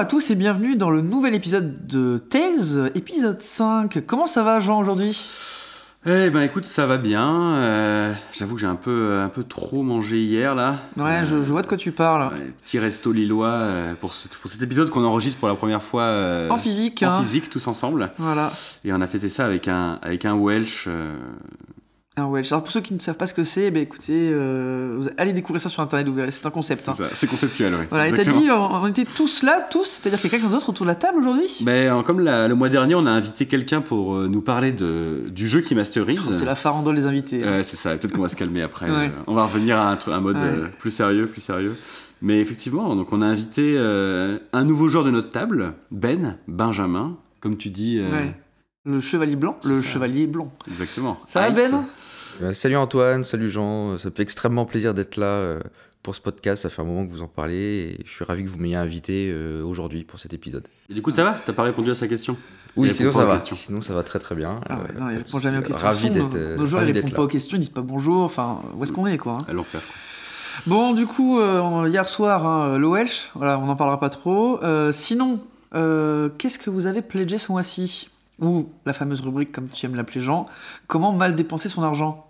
à tous et bienvenue dans le nouvel épisode de Tales, épisode 5. Comment ça va Jean aujourd'hui? Eh ben écoute, ça va bien. euh, J'avoue que j'ai un peu, un peu trop mangé hier là. Ouais, je, je vois de quoi tu parles. Ouais, petit resto lillois euh, pour, ce- pour cet épisode qu'on enregistre pour la première fois euh, En physique, en hein. physique tous ensemble. Voilà. Et on a fêté ça avec un, avec un Welsh. Alors pour ceux qui ne savent pas ce que c'est, ben écoutez, euh, allez découvrir ça sur internet, vous verrez, c'est un concept. hein. c'est conceptuel, oui. Voilà, et t'as dit, on, on était tous là, tous, c'est-à-dire qu'il y a quelqu'un d'autre autour de la table aujourd'hui? Ben, comme la- le mois dernier, on a invité quelqu'un pour euh, nous parler de, du jeu qui masterise. Oh, C'est la farandole des invités. hein. C'est ça. Peut-être qu'on va se calmer après. Ouais. Euh, On va revenir à un, mode Ouais. euh, plus sérieux, plus sérieux. Mais effectivement, donc on a invité un nouveau joueur de notre table, Ben, Benjamin, comme tu dis. Ouais. Le chevalier blanc Le ça. chevalier blond. Exactement. Ça va. Ben? Salut Antoine, salut Jean, ça me fait extrêmement plaisir d'être là euh, pour ce podcast, ça fait un moment que vous en parlez et je suis ravi que vous m'ayez invité euh, aujourd'hui pour cet épisode. Et du coup, ça va? T'as pas répondu à sa question? Oui, sinon ça va, sinon ça va très très bien. Ah ouais, Euh, non, il pas de répond jamais aux questions. Ravi d'être euh, nos joueurs, ils répondent pas aux questions, ils disent pas bonjour, enfin, où est-ce qu'on est quoi hein? À l'enfer. Bon, du coup, euh, hier soir, hein, le Welsh, voilà, on n'en parlera pas trop. Euh, sinon, euh, qu'est-ce que vous avez pledgé ce mois-ci? Ou la fameuse rubrique, comme tu aimes l'appeler Jean, comment mal dépenser son argent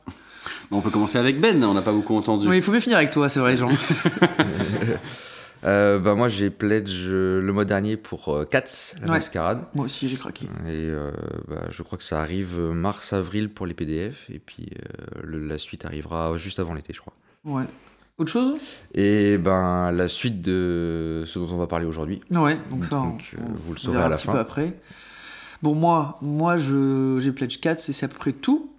on peut commencer avec Ben, on n'a pas beaucoup entendu. Oui, il faut mieux finir avec toi, c'est vrai, Jean. Euh, bah, moi j'ai pledge euh, le mois dernier pour euh, Cats, la Ouais. mascarade. Moi aussi, j'ai craqué. Et euh, bah, je crois que ça arrive euh, mars-avril pour les PDF et puis euh, le- la suite arrivera juste avant l'été je crois. Ouais. Autre chose? Et ben la suite de ce dont on va parler aujourd'hui. Ouais, donc ça, Donc, on, euh, vous le verra saurez à un la petit fin. peu après. Bon, moi, moi je, j'ai pledge 4, c'est à peu près tout.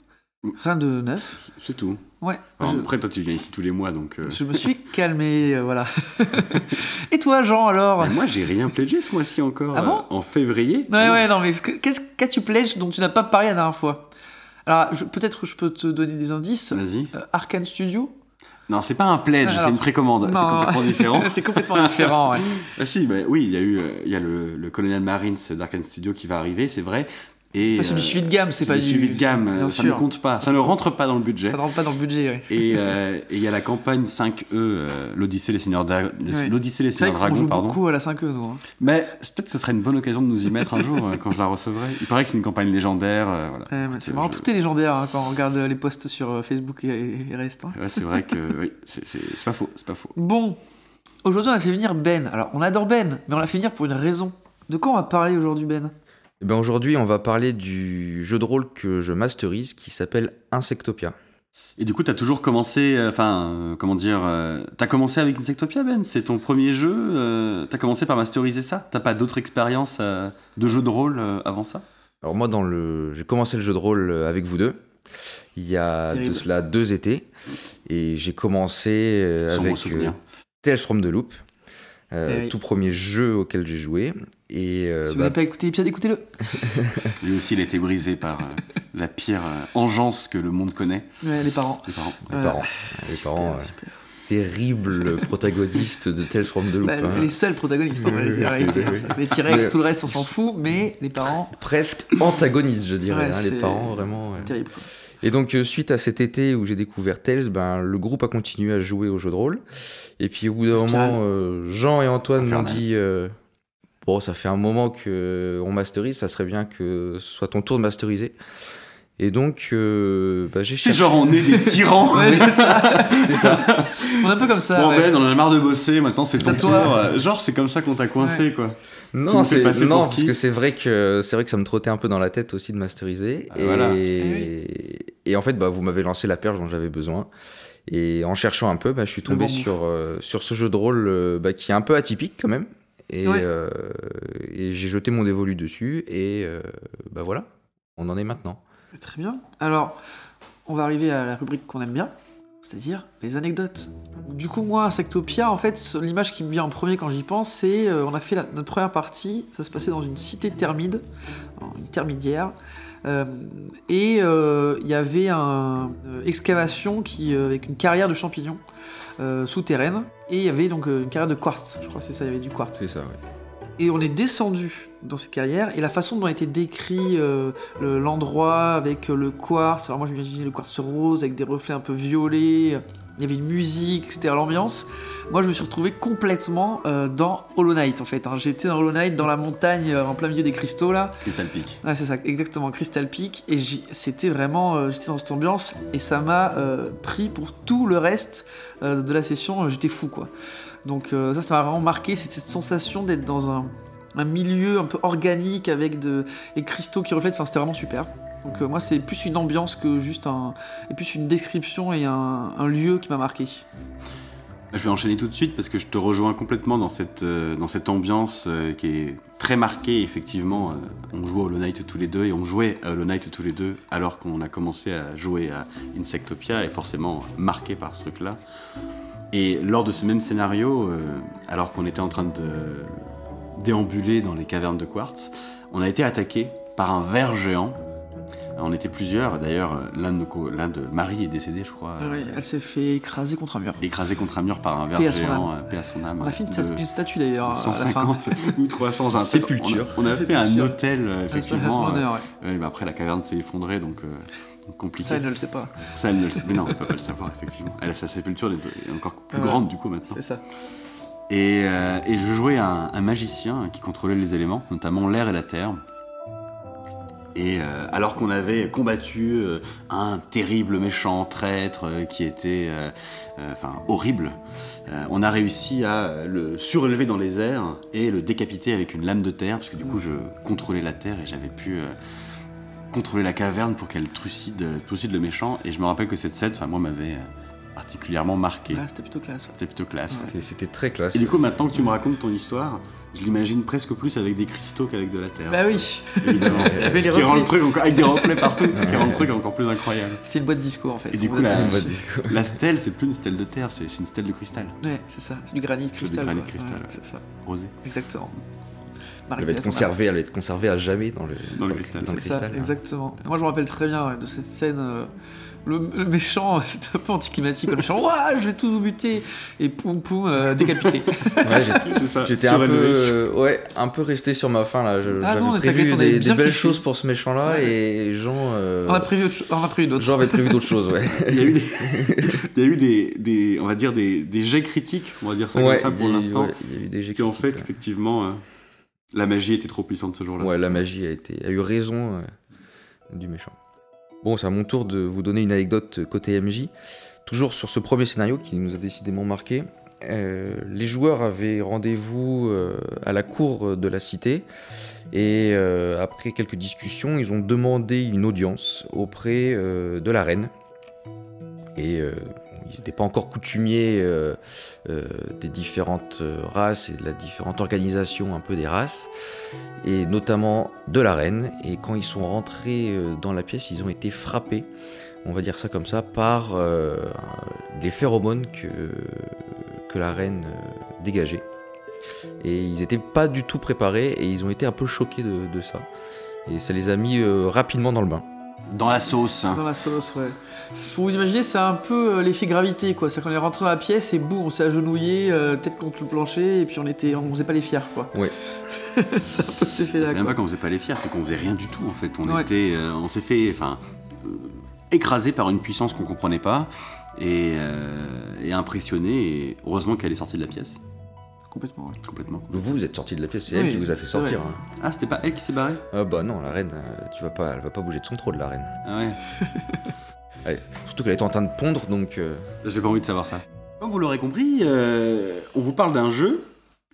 Rien de neuf. C'est tout. Ouais. Alors, je- Après, toi, tu viens ici tous les mois, donc. euh, Je me suis calmé, euh, voilà. Et toi, Jean, alors? Moi, j'ai rien pledgé ce mois-ci encore. Ah bon? euh, En février. Ouais, ouais, non, mais que- qu'est-ce qu'as-tu pledge dont tu n'as pas parlé la dernière fois? Alors, je- peut-être que je peux te donner des indices. Vas-y. Arkane Studio Non, c'est pas un pledge, Alors, c'est une précommande. C'est complètement différent. C'est complètement différent, ouais. Ah si, bah, oui, il y a eu, euh, il y a le, le Colonial Marines d'Arkane Studio qui va arriver, c'est vrai. Et, Ça, c'est euh, du suivi de gamme, c'est pas du suivi de gamme. Bien euh, ça sûr. ne compte pas, ça ne rentre pas dans le budget. Ça ne rentre pas dans le budget, ouais. Et euh, et il y a la campagne 5E, euh, l'Odyssée les Seigneurs Dra- Ouais. l'Odyssée Seigneurs Dragons, joue pardon. beaucoup à la 5e, nous. hein. Mais peut-être que ce serait une bonne occasion de nous y mettre un jour euh, quand je la recevrai. Il paraît que c'est une campagne légendaire. euh, voilà. C'est marrant, je- tout est légendaire hein, quand on regarde les posts sur euh, Facebook et, et reste. hein. Ouais, c'est vrai que oui, c'est pas faux, c'est pas faux. Bon, aujourd'hui, on a fait venir Ben. Alors, on adore Ben, mais on l'a fait venir pour une raison. De quoi on va parler aujourd'hui, Ben? Eh ben aujourd'hui, on va parler du jeu de rôle que je masterise qui s'appelle Insectopia. Et du coup, t'as toujours commencé, euh, enfin, euh, comment dire, euh, t'as commencé avec Insectopia, Ben? C'est ton premier jeu euh, T'as commencé par masteriser ça? T'as pas d'autres expériences de jeu de rôle avant ça? Alors moi, dans le, j'ai commencé le jeu de rôle avec vous deux. Il y a de cela deux étés, et j'ai commencé avec Tales from the Loop, euh, Eh oui. tout premier jeu auquel j'ai joué. Et euh, Si vous bah, n'avez pas écouté l'épisode, écoutez-le. Lui aussi, il a été brisé par euh, la pire euh, engeance que le monde connaît, Ouais, les parents. les parents. les parents, les parents, Super, euh, protagonistes de Tales from the Loop. Bah, hein. Les seuls protagonistes, en Oui, réalité. oui. Les T-Rex, tout le reste, on s'en fout, mais les parents, Presque antagonistes, je dirais, Ouais, hein, les parents vraiment. ouais. terrible. quoi. Et donc, euh, suite à cet été où j'ai découvert Tales, ben, le groupe a continué à jouer au jeu de rôle. Et puis, au bout d'un moment, euh, Jean et Antoine m'ont dit euh, Bon, ça fait un moment qu'on masterise, ça serait bien que ce soit ton tour de masteriser. Et donc, euh, bah, j'ai C'est cherché. genre, on est des tyrans Ouais, c'est ça. C'est ça. On est un peu comme ça. Bon, ouais. Ben, on en a marre de bosser, maintenant c'est ton C'est tour. Genre, c'est comme ça qu'on t'a coincé, quoi. Non, c'est non parce que c'est vrai que c'est vrai que ça me trottait un peu dans la tête aussi de masteriser. Ah, et, voilà. et en fait, bah, vous m'avez lancé la perche dont j'avais besoin. Et en cherchant un peu, bah, je suis tombé bon sur, euh, sur ce jeu de rôle euh, bah, qui est un peu atypique quand même. Et, Ouais. euh, et j'ai jeté mon dévolu dessus. Et euh, bah voilà, on en est maintenant. Très bien. Alors, on va arriver à la rubrique qu'on aime bien, c'est-à-dire les anecdotes. Du coup, moi, Insectopia, en fait, l'image qui me vient en premier quand j'y pense, c'est on a fait la- notre première partie, ça se passait dans une cité thermide, une thermidière, euh, et euh, il y avait un- une excavation qui, euh, avec une carrière de champignons euh, souterraine, et il y avait donc euh, une carrière de quartz, je crois c'est ça, il y avait du quartz. C'est ça. Et on est descendu dans cette carrière, et la façon dont a été décrit euh, le- l'endroit avec euh, le quartz, alors moi je m'imaginais le quartz rose avec des reflets un peu violets, il y avait une musique, c'était l'ambiance. Moi, je me suis retrouvé complètement euh, dans Hollow Knight en fait. hein. J'étais dans Hollow Knight, dans la montagne, euh, en plein milieu des cristaux là. Crystal Peak. Ouais, c'est ça, exactement, Crystal Peak. Et c'était vraiment, j'étais dans cette ambiance et ça m'a pris pour tout le reste de la session. j'étais fou quoi. Donc euh, ça, ça m'a vraiment marqué. C'était cette sensation d'être dans un, milieu un peu organique avec de, les cristaux qui reflètent. Enfin, c'était vraiment super. Donc euh, moi, c'est plus une ambiance que juste et plus une description et un, lieu qui m'a marqué. Je vais enchaîner tout de suite parce que je te rejoins complètement dans cette, euh, ambiance qui est très marquée, effectivement. On joue à Hollow Knight tous les deux et on jouait à Hollow Knight tous les deux alors qu'on a commencé à jouer à Insectopia et forcément marqué par ce truc-là. Et lors de ce même scénario, euh, alors qu'on était en train de déambuler dans les cavernes de quartz, on a été attaqué par un ver géant. On était plusieurs, d'ailleurs, l'un de, l'un Marie est décédé, je crois. Elle s'est fait écraser contre un mur. écrasé contre un mur par un ver Paix géant, euh, paix à son âme. On a fait une, statue d'ailleurs. à la fin. 150 ou 300 un- Sépulture. On a, on a fait un hôtel, euh, son effectivement. euh, ouais. ouais, mais après, la caverne s'est effondrée, donc, euh, donc compliqué. Ça, elle ne le sait pas. Ça, elle ne le sait. Mais non, on peut pas le savoir, effectivement. Elle, sa sépulture est encore plus Ouais. grande, du coup, maintenant. C'est ça. Et, euh, et je jouais un, un magicien qui contrôlait les éléments, notamment l'air et la terre. Et euh, alors qu'on avait combattu euh, un terrible méchant traître euh, qui était enfin, horrible, on a réussi à le surélever dans les airs et le décapiter avec une lame de terre, parce que du coup je contrôlais la terre et j'avais pu contrôler la caverne pour qu'elle trucide, trucide le méchant. Et je me rappelle que cette scène, enfin, moi, m'avait euh, particulièrement marqué. Ah, c'était plutôt classe. C'était plutôt classe. ouais. C'était- C'était très classe. Et du coup, maintenant que tu me racontes ton histoire, je l'imagine presque plus avec des cristaux qu'avec de la terre. Bah oui, évidemment. Il y avait ce les qui rend le truc encore, avec des reflets partout, ce qui rend le truc encore plus incroyable. c'était une boîte disco en fait. Et du coup, la, stèle, c'est plus une stèle de terre, c'est une stèle de cristal, Ouais, c'est ça, c'est du granit cristal. granit quoi. cristal, Ouais, ouais. c'est ça, rosée. exactement. Elle va être conservée, elle va être conservée à jamais dans le, Dans le cristal. dans le C'est ça, cristal, hein. exactement. Moi, je me rappelle très bien ouais, de cette scène. euh, le, le méchant, c'était un peu anticlimatique. Le méchant, Ouah, je vais tout vous buter Et poum poum, euh, décapité. Ouais, j'ai- C'est ça. J'étais un peu, euh, ouais, un peu resté sur ma faim là. Ah non, J'avais t'inquiète, prévu des, des belles choses pour ce méchant-là Ouais. et Jean, euh, on a prévu, autre cho- on a prévu d'autres. Jean avait prévu d'autres choses, ouais. Il y a eu des, il y a eu des, des- on va dire des, des jets critiques, on va dire ça Ouais, comme ça pour l'instant, ouais, il y a eu des jets qui ont fait qu'effectivement euh, la magie était trop puissante ce jour-là. Ouais, la magie a, été, a eu raison euh, du méchant. Bon, c'est à mon tour de vous donner une anecdote côté MJ. Toujours sur ce premier scénario qui nous a décidément marqué. Euh, les joueurs avaient rendez-vous euh, à la cour de la cité et après quelques discussions, ils ont demandé une audience auprès de la reine. Et ils n'étaient pas encore coutumiers euh, euh, des différentes euh, races et de la différente organisation un peu des races et notamment de la reine. Et quand ils sont rentrés dans la pièce, ils ont été frappés, on va dire ça comme ça, par euh, les phéromones que, que la reine dégageait. Et ils n'étaient pas du tout préparés et ils ont été un peu choqués de, de ça. Et ça les a mis euh, rapidement dans le bain. Dans la sauce. Dans la sauce, ouais. Pour vous imaginer, c'est un peu euh, l'effet gravité, quoi. C'est qu'on est rentré dans la pièce et boum, on s'est agenouillé, euh, tête contre le plancher, et puis on était, on faisait pas les fiers, quoi. Ouais. c'est un peu cet effet-là, C'est même pas qu'on faisait pas les fiers, c'est qu'on faisait rien du tout en fait. On Ouais. était, euh, on s'est fait, enfin, euh, écrasé par une puissance qu'on comprenait pas et, euh, et impressionné. Et heureusement qu'elle est sortie de la pièce Complètement, ouais. complètement. Vous, vous êtes sortis de la pièce, c'est Oui, elle qui vous a fait sortir. hein. Ah, c'était pas elle qui s'est barrée? Ah bah non, la reine, euh, tu vas pas, elle va pas bouger de son trône, la reine. Ah ouais. Surtout qu'elle est en train de pondre, donc... euh, J'ai pas envie de savoir ça. Comme vous l'aurez compris, euh, on vous parle d'un jeu,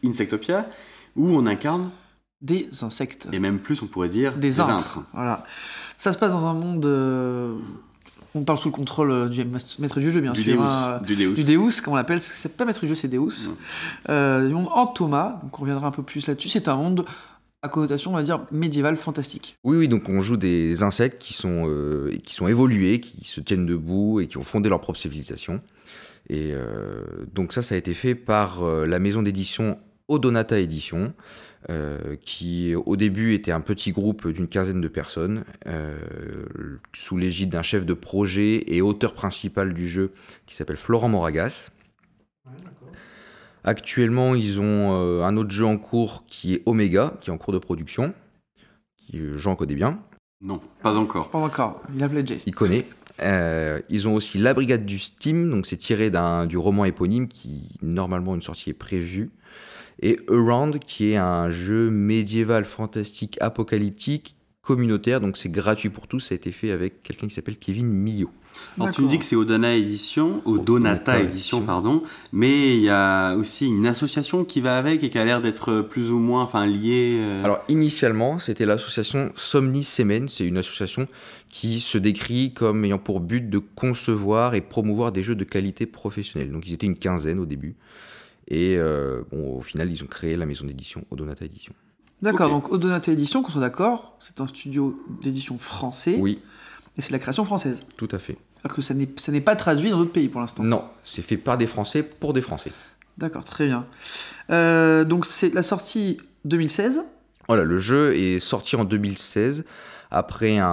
Insectopia, où on incarne, Des insectes. et même plus on pourrait dire, Des intres. Voilà. Ça se passe dans un monde. euh, On parle sous le contrôle euh, du maître du jeu, bien Du sûr. Deus. hein, Du Deus. du Deus, comme on l'appelle, c'est pas maître du jeu, c'est Deus. Non. Euh, du monde en Thomas, donc on reviendra un peu plus là-dessus. C'est un monde à connotation, on va dire, médiévale, fantastique. Oui, oui, donc on joue des insectes qui sont, euh, qui sont évolués, qui se tiennent debout et qui ont fondé leur propre civilisation. Et euh, donc ça, ça a été fait par euh, la maison d'édition Odonata Édition, euh, qui au début était un petit groupe d'une quinzaine de personnes, euh, sous l'égide d'un chef de projet et auteur principal du jeu qui s'appelle Florent Moragas. Actuellement, ils ont euh, un autre jeu en cours qui est Omega, qui est en cours de production, qui euh, Jean connaît bien. Non, pas encore. Pas encore, il a pledgé. Il connaît. Euh, ils ont aussi La Brigade du Steam, donc c'est tiré du roman éponyme qui, normalement, une sortie est prévue. Et Around, qui est un jeu médiéval, fantastique, apocalyptique, communautaire, donc c'est gratuit pour tous. Ça a été fait avec quelqu'un qui s'appelle Kevin Millot. Alors tu me dis que c'est Odana Édition, Odonata Odonata Édition, Édition. pardon, mais il y a aussi une association qui va avec et qui a l'air d'être plus ou moins enfin, liée. euh, Alors initialement, c'était l'association Somni Semen. C'est une association qui se décrit comme ayant pour but de concevoir et promouvoir des jeux de qualité professionnelle. Donc ils étaient une quinzaine au début. Et euh, bon, au final, ils ont créé la maison d'édition Odonata Édition. D'accord, donc Odonata Édition, qu'on soit d'accord, c'est un studio d'édition français, Oui, et c'est la création française. tout à fait. Alors que ça n'est ça n'est pas traduit dans d'autres pays pour l'instant. Non, c'est fait par des Français pour des Français. D'accord, très bien. Euh, donc c'est la sortie 2016. Voilà, le jeu est sorti en 2016 après un,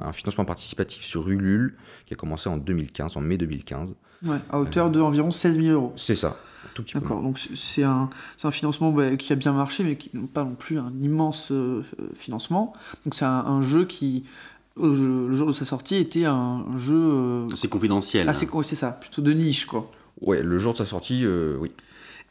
un financement participatif sur Ulule qui a commencé en 2015, en mai 2015. Ouais, à hauteur de environ 16 000 euros. C'est ça, un tout petit peu. D'accord, donc c'est- un, c'est un financement bah, qui a bien marché, mais qui n'a pas non plus un immense euh, financement. Donc c'est un, un jeu qui, au- le jour de sa sortie, était un, un jeu euh, C'est confidentiel. assez, hein. c'est ça, plutôt de niche, quoi. Ouais, le jour de sa sortie, euh, oui.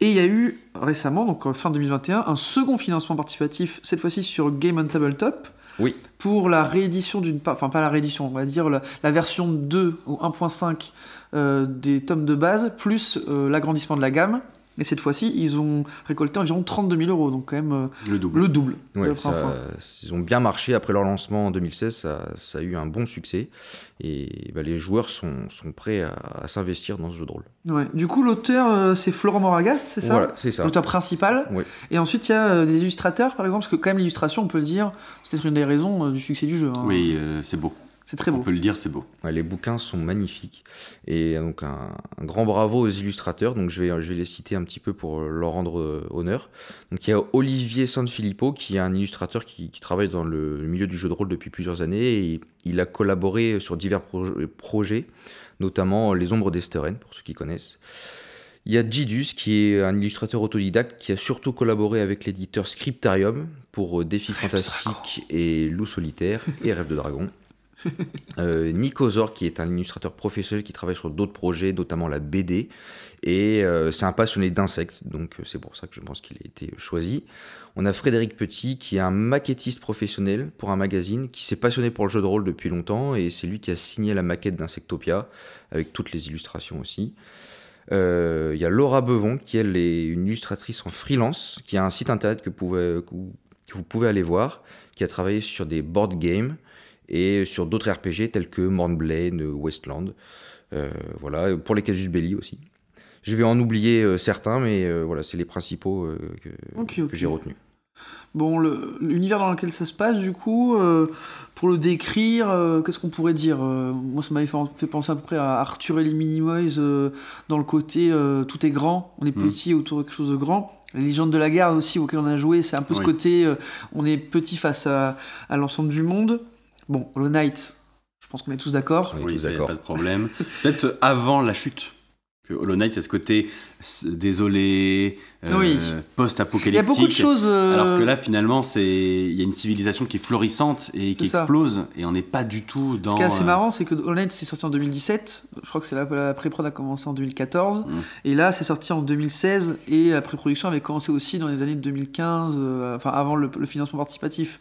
Et il y a eu récemment, donc fin 2021, un second financement participatif, cette fois-ci sur Game on Tabletop, Oui. pour la réédition d'une enfin pas la réédition, on va dire la, la version 2 ou 1.5 euh, des tomes de base, plus euh, l'agrandissement de la gamme. Et cette fois-ci, ils ont récolté environ 32 000 euros, donc quand même euh, Le double. le double. de Ouais, la première ça- fois. ils ont bien marché après leur lancement en 2016, ça, ça a eu un bon succès et bah, les joueurs sont, sont prêts à, à s'investir dans ce jeu de rôle. Ouais. Du coup, l'auteur, euh, c'est Florent Moragas, c'est ça Voilà, c'est ça. L'auteur principal. Ouais. Et ensuite, il y a euh, des illustrateurs, par exemple, parce que quand même l'illustration, on peut le dire, c'est peut-être une des raisons du succès du jeu. hein. Oui, euh, c'est beau. C'est très On beau. peut le dire, c'est beau. Ouais, les bouquins sont magnifiques et donc un, un grand bravo aux illustrateurs. Donc je vais, je vais les citer un petit peu pour leur rendre euh, honneur. Donc il y a Olivier Sanfilippo qui est un illustrateur qui, qui travaille dans le milieu du jeu de rôle depuis plusieurs années et il a collaboré sur divers pro- projets, notamment Les Ombres d'Esteren pour ceux qui connaissent. Il y a Gidus qui est un illustrateur autodidacte qui a surtout collaboré avec l'éditeur Scriptarium pour euh, Défis Fantastiques et Loup Solitaire et Rêve de Dragon. Euh, Nico Zor, qui est un illustrateur professionnel qui travaille sur d'autres projets, notamment la BD, et euh, c'est un passionné d'insectes, donc euh, c'est pour ça que je pense qu'il a été choisi. On a Frédéric Petit, qui est un maquettiste professionnel pour un magazine, qui s'est passionné pour le jeu de rôle depuis longtemps, et c'est lui qui a signé la maquette d'Insectopia, avec toutes les illustrations aussi. Euh, Il y a Laura Bevon, qui elle est une illustratrice en freelance, qui a un site internet que vous pouvez aller voir, qui a travaillé sur des board games, et sur d'autres RPG tels que Mornblade, Westland. Euh, voilà, pour les Casus Belli aussi. Je vais en oublier euh, certains, mais euh, voilà, c'est les principaux euh, que, j'ai retenus. Bon, le- l'univers dans lequel ça se passe, du coup, euh, pour le décrire, euh, qu'est-ce qu'on pourrait dire Euh, Moi, ça m'avait fait, fait penser à peu près à Arthur et les Minimoys euh, dans le côté euh, tout est grand, on est Mhm. petit autour de quelque chose de grand. Les légendes de la garde aussi, auquel on a joué, c'est un peu ce côté euh, on est petit face à, à l'ensemble du monde. Bon, Hollow Knight, je pense qu'on est tous d'accord. Oui, d'accord. pas de problème. Peut-être avant la chute. Que Hollow Knight, il y a ce côté désolé, euh, Oui. post-apocalyptique. Il y a beaucoup de choses. euh, Alors que là, finalement, c'est il y a une civilisation qui est florissante et qui ça. explose, et on n'est pas du tout dans. Ce qui est assez euh, marrant, c'est que Knight c'est sorti en 2017. Je crois que c'est la, la pré-prod a commencé en 2014. Mm. Et là, c'est sorti en 2016. Et la pré-production avait commencé aussi dans les années 2015, euh, enfin avant le, le financement participatif.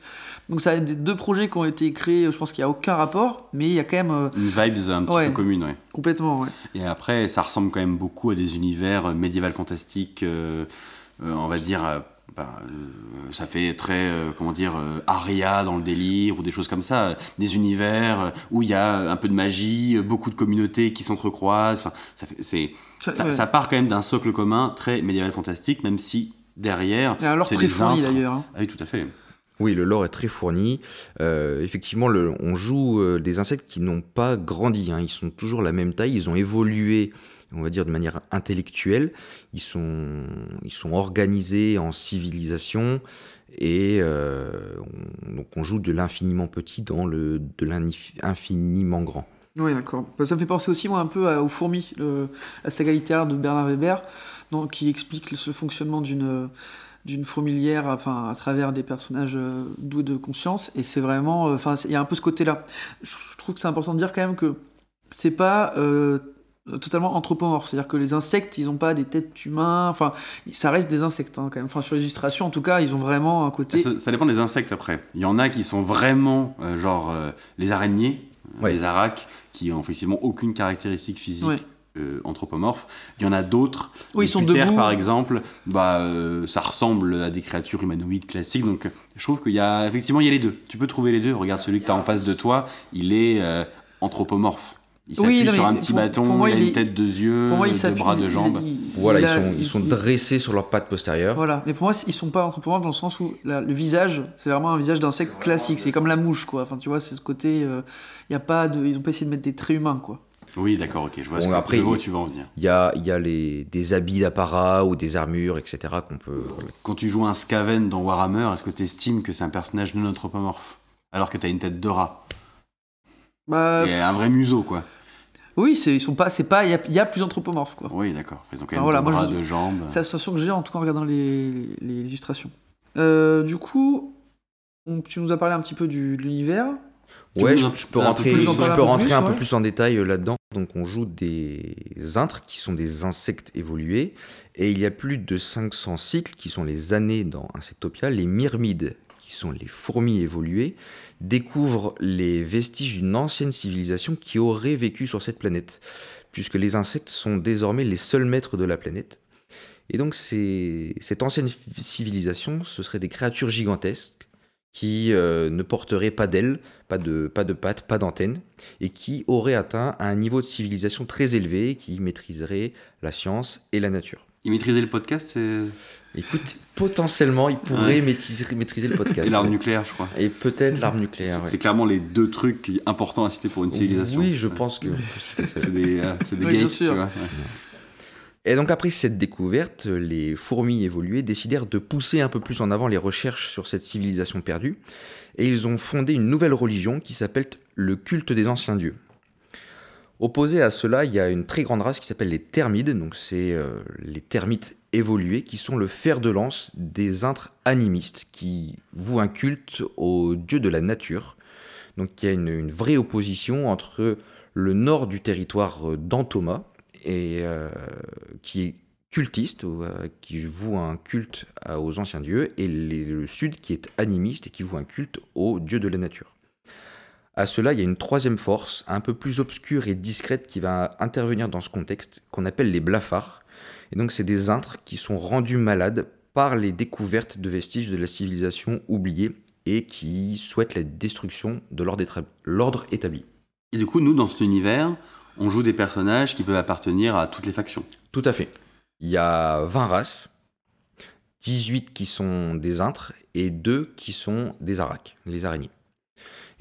Donc ça a des deux projets qui ont été créés. Je pense qu'il n'y a aucun rapport, mais il y a quand même Une vibes un petit Ouais. peu commune, ouais. complètement. ouais. Et après, ça ressemble quand même beaucoup à des univers médiéval fantastiques, euh, on va dire. euh, bah, euh, ça fait très, euh, comment dire, euh, aria dans le délire ou des choses comme ça. Des univers euh, où il y a un peu de magie, euh, beaucoup de communautés qui s'entrecroisent. Enfin, ça, fait- Ça- ça, ouais. ça part quand même d'un socle commun très médiéval fantastique, même si derrière. Et alors c'est très fourni d'ailleurs. hein. Ah oui, tout à fait. Oui, le lore est très fourni. Euh, effectivement, le- on joue euh, des insectes qui n'ont pas grandi. hein. Ils sont toujours la même taille. Ils ont évolué, on va dire, de manière intellectuelle. Ils sont, ils sont organisés en civilisation. Et euh, on, donc on joue de l'infiniment petit dans le de l'infiniment grand. Oui, d'accord. Bah, ça me fait penser aussi, moi, un peu aux fourmis, le- la saga littéraire de Bernard Weber, donc, qui explique le, le fonctionnement d'une d'une fourmilière, enfin à travers des personnages euh, doués de conscience. Et c'est vraiment, euh, enfin, il y a un peu ce côté-là. Je, je trouve que c'est important de dire quand même que c'est pas euh, totalement anthropomorphe. C'est-à-dire que les insectes, ils ont pas des têtes humains. Enfin, ça reste des insectes hein, quand même. Enfin, sur les illustrations, en tout cas, ils ont vraiment un côté. Ça, ça dépend des insectes après. Il y en a qui sont vraiment euh, genre euh, les araignées, euh, Ouais. les aracs, qui ont effectivement aucune caractéristique physique. Ouais. euh, anthropomorphe. Il y en a d'autres. Oui, ils Les sont Putères, debout. par exemple, bah, euh, ça ressemble à des créatures humanoïdes classiques. Donc, je trouve qu'il y a effectivement il y a les deux. Tu peux trouver les deux. Regarde celui que tu as en face de toi, il est euh, anthropomorphe. Il Oui, s'appuie non, sur un petit pour- bâton, pour moi, il a il une est- tête, deux yeux, Pour moi, ils deux bras, deux il- jambes. il- Voilà, il ils sont, ils il- sont il- dressés sur leurs pattes postérieures. Voilà, mais pour moi, ils sont pas anthropomorphes dans le sens où le visage, c'est vraiment un visage d'insecte classique. C'est comme la mouche, quoi. Enfin, tu vois, c'est ce côté. euh, y a pas de, ils ont pas essayé de mettre des traits humains, quoi. Oui, d'accord, ok, je vois Bon, ce que après, il- tu vas en venir. Il y a, il y a les, des habits d'apparat ou des armures, etc. qu'on peut. Quand tu joues un Skaven dans Warhammer, est-ce que tu estimes que c'est un personnage non anthropomorphe? Alors que tu as une tête de rat Bah, et un vrai museau, quoi. Oui, c'est, ils sont pas, c'est pas, il y y a plus anthropomorphes, quoi. Oui, d'accord. Ils ont quand même voilà, moi, bras, je- deux jambes. C'est la sensation que j'ai en tout cas en regardant les, les- les illustrations. Euh, du coup, on- tu nous as parlé un petit peu du, de l'univers. Ouais, je, peux rentrer, plus je un peux peu rentrer plus, un peu ouais. plus en détail euh, là-dedans. Donc, on joue des intres qui sont des insectes évolués. Et il y a plus de 500 cycles qui sont les années dans Insectopia. Les myrmides, qui sont les fourmis évoluées, découvrent les vestiges d'une ancienne civilisation qui aurait vécu sur cette planète. Puisque les insectes sont désormais les seuls maîtres de la planète. Et donc, cette ancienne civilisation, ce seraient des créatures gigantesques qui euh, ne porteraient pas d'ailes, pas de, pas de pattes, pas d'antennes, et qui auraient atteint un niveau de civilisation très élevé, qui maîtriseraient la science et la nature. Il maîtrisait le podcast. Écoute, potentiellement, ils pourraient maîtriser, maîtriser le podcast. et l'arme ouais. nucléaire, je crois. Et peut-être l'arme nucléaire. C'est ouais. clairement les deux trucs qui- importants à citer pour une civilisation. Oui, je pense que. C'est des, euh, c'est des Oui, gates, tu vois. Et donc après cette découverte, les fourmis évoluées décidèrent de pousser un peu plus en avant les recherches sur cette civilisation perdue, et ils ont fondé une nouvelle religion qui s'appelle le culte des anciens dieux. Opposé à cela, il y a une très grande race qui s'appelle les Thermides, donc c'est euh, les termites évolués, qui sont le fer de lance des intres animistes, qui vouent un culte aux dieux de la nature. Donc il y a une, vraie opposition entre le nord du territoire euh, d'Antoma, euh, qui est cultiste, qui voue un culte aux anciens dieux, et le sud qui est animiste et qui voue un culte aux dieux de la nature. À cela, il y a une troisième force, un peu plus obscure et discrète, qui va intervenir dans ce contexte, qu'on appelle les blafards. Et donc, c'est des intres qui sont rendus malades par les découvertes de vestiges de la civilisation oubliée et qui souhaitent la destruction de l'ordre établi. Et du coup, nous, dans cet univers, on joue des personnages qui peuvent appartenir à toutes les factions. Tout à fait. Il y a 20 races, 18 qui sont des intres et 2 qui sont des aracs, les araignées.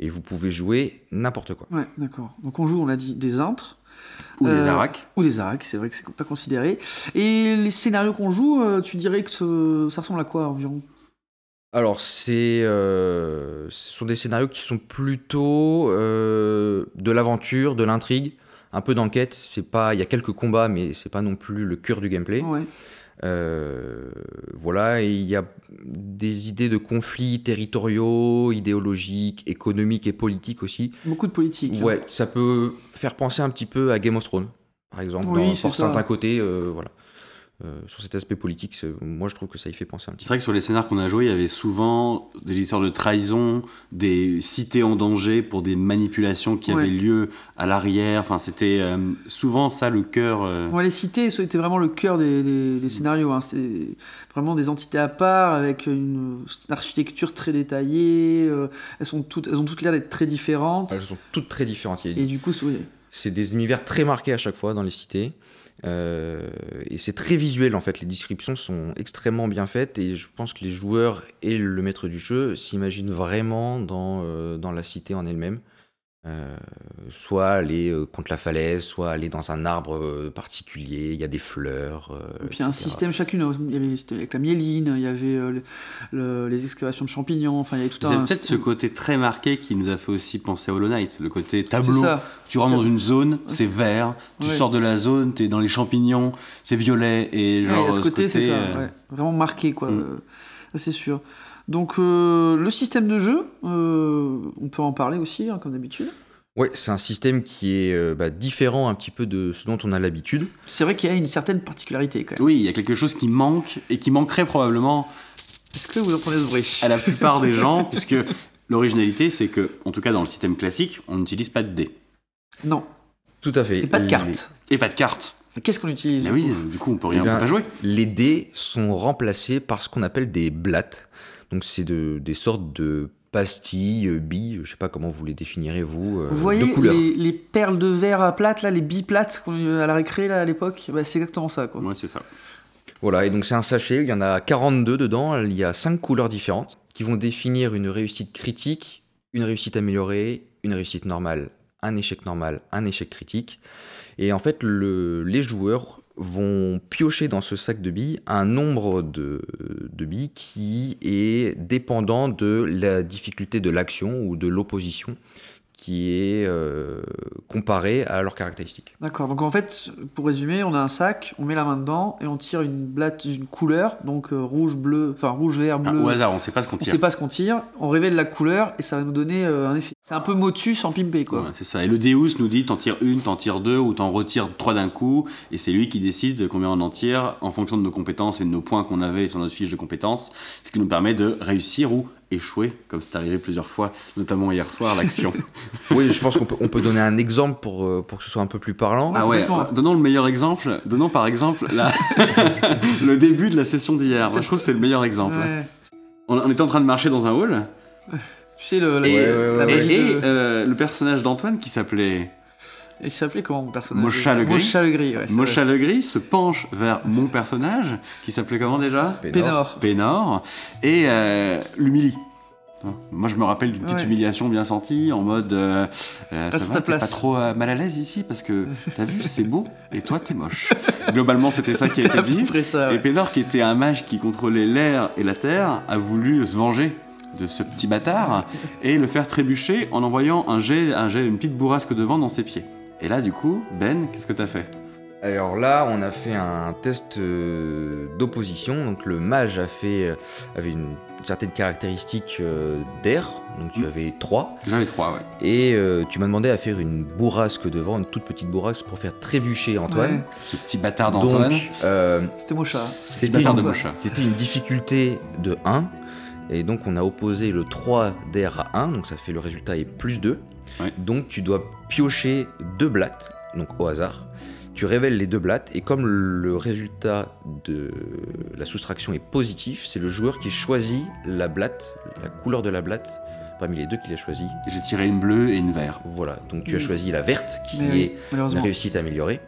Et vous pouvez jouer n'importe quoi. Ouais, d'accord. Donc on joue, on l'a dit, des intres. Ou des Euh, aracs. Ou des aracs, c'est vrai que c'est pas considéré. Et les scénarios qu'on joue, euh, tu dirais que ce- ça ressemble à quoi environ? Alors, c'est, euh, ce sont des scénarios qui sont plutôt euh, de l'aventure, de l'intrigue, un peu d'enquête. C'est pas, il y a quelques combats, mais c'est pas non plus le cœur du gameplay. Ouais. Euh, voilà, et il y a des idées de conflits territoriaux, idéologiques, économiques et politiques aussi. Beaucoup de politique. hein. Ouais, ça peut faire penser un petit peu à Game of Thrones, par exemple, Oui, dans pour ça. certains côtés, euh, voilà. Euh, sur cet aspect politique, moi je trouve que ça y fait penser un petit C'est vrai que sur les scénars qu'on a joués, il y avait souvent des histoires de trahison, des cités en danger pour des manipulations qui Ouais. avaient lieu à l'arrière. Enfin, c'était euh, souvent ça le cœur. euh, Ouais, les cités, c'était vraiment le cœur des, des- des scénarios. hein. C'était vraiment des entités à part, avec une architecture très détaillée. elles, sont toutes, elles ont toutes l'air d'être très différentes. Elles sont toutes très différentes. Et du coup. C'est des univers très marqués à chaque fois dans les cités. Euh, et c'est très visuel en fait. Les descriptions sont extrêmement bien faites et je pense que les joueurs et le maître du jeu s'imaginent vraiment dans, euh, dans la cité en elle-même. Euh, soit aller euh, contre la falaise, soit aller dans un arbre euh, particulier, il y a des fleurs. euh, Et puis il y a un etc. système chacune. hein. Il y avait avec la myéline, il y avait euh, le- le- les excavations de champignons, enfin il y avait tout C'est un. peut-être ce côté très marqué qui nous a fait aussi penser à Hollow Knight, le côté C'est tableau. ça. Tu rentres dans une zone, c'est- vert, tu Ouais. sors de la zone, t'es dans les champignons, c'est violet, et Ouais, genre a ce ce côté, c'est ça, euh, ouais. vraiment marqué, quoi. Mm. euh, ça, c'est sûr. Donc, euh, le système de jeu, euh, on peut en parler aussi, hein, comme d'habitude. Ouais, c'est un système qui est euh, bah, différent un petit peu de ce dont on a l'habitude. C'est vrai qu'il y a une certaine particularité, quand même. Oui, il y a quelque chose qui manque, et qui manquerait probablement Est-ce que vous entendez ce bruit? à la plupart des gens, puisque l'originalité, c'est que, en tout cas dans le système classique, on n'utilise pas de dés. Non, Tout à fait. et pas de cartes. Et pas de cartes. Qu'est-ce qu'on utilise Mais oui, du coup, on peut rien, Eh bien, on peut pas jouer. Les dés sont remplacés par ce qu'on appelle des blattes. Donc c'est de, des sortes de pastilles, euh, billes, je sais pas comment vous les définirez vous, euh, Vous voyez de les, les perles de verre à plates, là, les billes plates qu'on a à la récré là, à l'époque bah, C'est exactement ça, quoi. Ouais, c'est ça. Voilà, et donc c'est un sachet, il y en a 42 dedans, il y a 5 couleurs différentes qui vont définir une réussite critique, une réussite améliorée, une réussite normale, un échec normal, un échec critique. Et en fait, le- les joueurs vont piocher dans ce sac de billes un nombre de, de billes qui est dépendant de la difficulté de l'action ou de l'opposition qui est euh, comparée à leurs caractéristiques. D'accord, donc en fait, pour résumer, on a un sac, on met la main dedans et on tire une blatte d'une couleur, donc euh, rouge, bleu, enfin rouge, vert, Ah, bleu. au hasard, on sait pas ce qu'on on tire. sait pas ce qu'on tire, on révèle la couleur et ça va nous donner euh, un effet. C'est un peu motus en pimpé, quoi. Ouais, c'est ça. Et le Deus nous dit t'en tires une, t'en tires deux, ou t'en retires trois d'un coup, et c'est lui qui décide combien on en tire en fonction de nos compétences et de nos points qu'on avait sur notre fiche de compétences, ce qui nous permet de réussir ou échouer, comme c'est arrivé plusieurs fois, notamment hier soir, l'action. Oui, je pense qu'on peut, on peut donner un exemple pour, euh, pour que ce soit un peu plus parlant. ah ouais, donnons le meilleur exemple. Donnons par exemple la- le début de la session d'hier. Moi, je trouve que c'est le meilleur exemple. Ouais. On, on était en train de marcher dans un hall, Tu sais, le, la, et, Ouais, ouais, la ouais, et- magie et, de- euh, le personnage d'Antoine qui s'appelait Il s'appelait comment mon personnage Mocha le Gris. Mocha le Gris, ouais. c'est Mocha le Gris se penche vers mon personnage, qui s'appelait comment déjà. Pénor. Pénor, et euh, l'humilie. Moi, je me rappelle d'une petite Ouais. humiliation bien sentie, en mode euh, euh, Reste ça à va, t'es pas trop euh, mal à l'aise ici parce que t'as vu, c'est beau et toi, t'es moche. Globalement, c'était ça qui a été dit. Et. Pénor, qui était un mage qui contrôlait l'air et la terre, a voulu se venger de ce petit bâtard et le faire trébucher en envoyant un jet, un jet, une petite bourrasque de vent dans ses pieds. Et là, du coup, Ben, qu'est-ce que t'as fait? Alors là, on a fait un test euh, d'opposition. Donc le mage a fait, euh, avait une certaine caractéristique euh, d'air. Donc tu Mm. avais 3. J'avais trois, ouais. Et euh, tu m'as demandé à faire une bourrasque devant, une toute petite bourrasque pour faire trébucher Antoine. Ouais. Ce petit bâtard d'Antoine. Euh, C'était Mocha. c'était une, de Mocha. c'était une difficulté de 1. Et donc on a opposé le 3 d'air à 1. Donc ça fait le résultat est plus 2. Ouais. Donc tu dois piocher deux blattes, donc au hasard. Tu révèles les deux blattes et comme le résultat de la soustraction est positif, c'est le joueur qui choisit la blatte, la couleur de la blatte parmi les deux qu'il a choisi. J'ai tiré une bleue et une verte. Voilà, donc tu as choisi la verte qui est une réussite améliorée.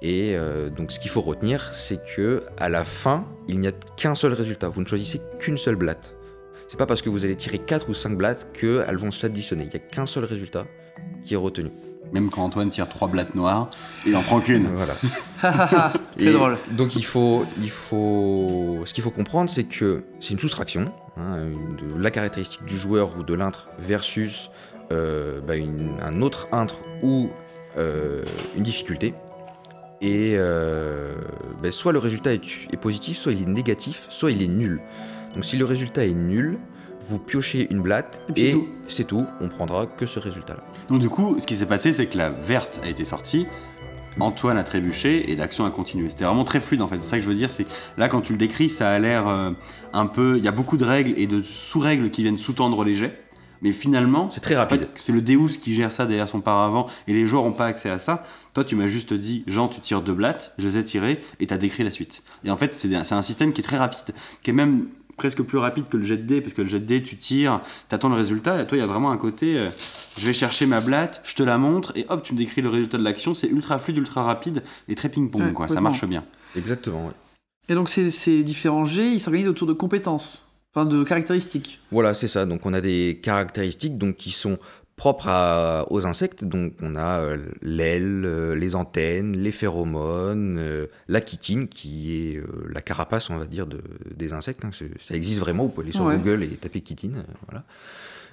Et euh, donc ce qu'il faut retenir, c'est que à la fin, il n'y a qu'un seul résultat. Vous ne choisissez qu'une seule blatte. C'est pas parce que vous allez tirer 4 ou 5 blattes qu'elles vont s'additionner. Il n'y a qu'un seul résultat qui est retenu. Même quand Antoine tire trois blattes noires, il en prend qu'une. Voilà. Très drôle. Donc il faut, il faut, ce qu'il faut comprendre, c'est que c'est une soustraction hein, de la caractéristique du joueur ou de l'intre versus euh, bah, une- un autre intre ou euh, une difficulté. Et euh, bah, soit le résultat est, est positif, soit il est négatif, soit il est nul. Donc si le résultat est nul, vous piochez une blatte Et c'est tout. On prendra que ce résultat-là. Donc du coup, ce qui s'est passé, c'est que la verte a été sortie, Antoine a trébuché et l'action a continué. C'était vraiment très fluide en fait. C'est ça que je veux dire, c'est que là quand tu le décris, ça a l'air euh, un peu... Il y a beaucoup de règles et de sous-règles qui viennent sous-tendre les jets. Mais finalement, C'est très rapide. c'est le Deus qui gère ça derrière son paravent et les joueurs n'ont pas accès à ça. Toi, tu m'as juste dit, Jean, tu tires deux blattes, je les ai tirées et t'as décrit la suite. Et en fait, c'est c'est un système qui est très rapide, qui est même presque plus rapide que le jet de parce que le jet de tu tires, t'attends le résultat. Et toi, il y a vraiment un côté, euh, je vais chercher ma blatte, je te la montre et hop, tu me décris le résultat de l'action. C'est ultra fluide, ultra rapide et très ping-pong, Ouais, quoi. Ça marche bien. Exactement. ouais. Et donc ces, ces différents jets, ils s'organisent autour de compétences, enfin de caractéristiques. Voilà, c'est ça. Donc on a des caractéristiques donc, qui sont propres à- aux insectes. Donc on a euh, l'aile, euh, les antennes, les phéromones, euh, la chitine qui est euh, la carapace, on va dire, de- des insectes. hein. Ça existe vraiment, vous pouvez aller sur Ouais. Google et taper chitine. euh, voilà.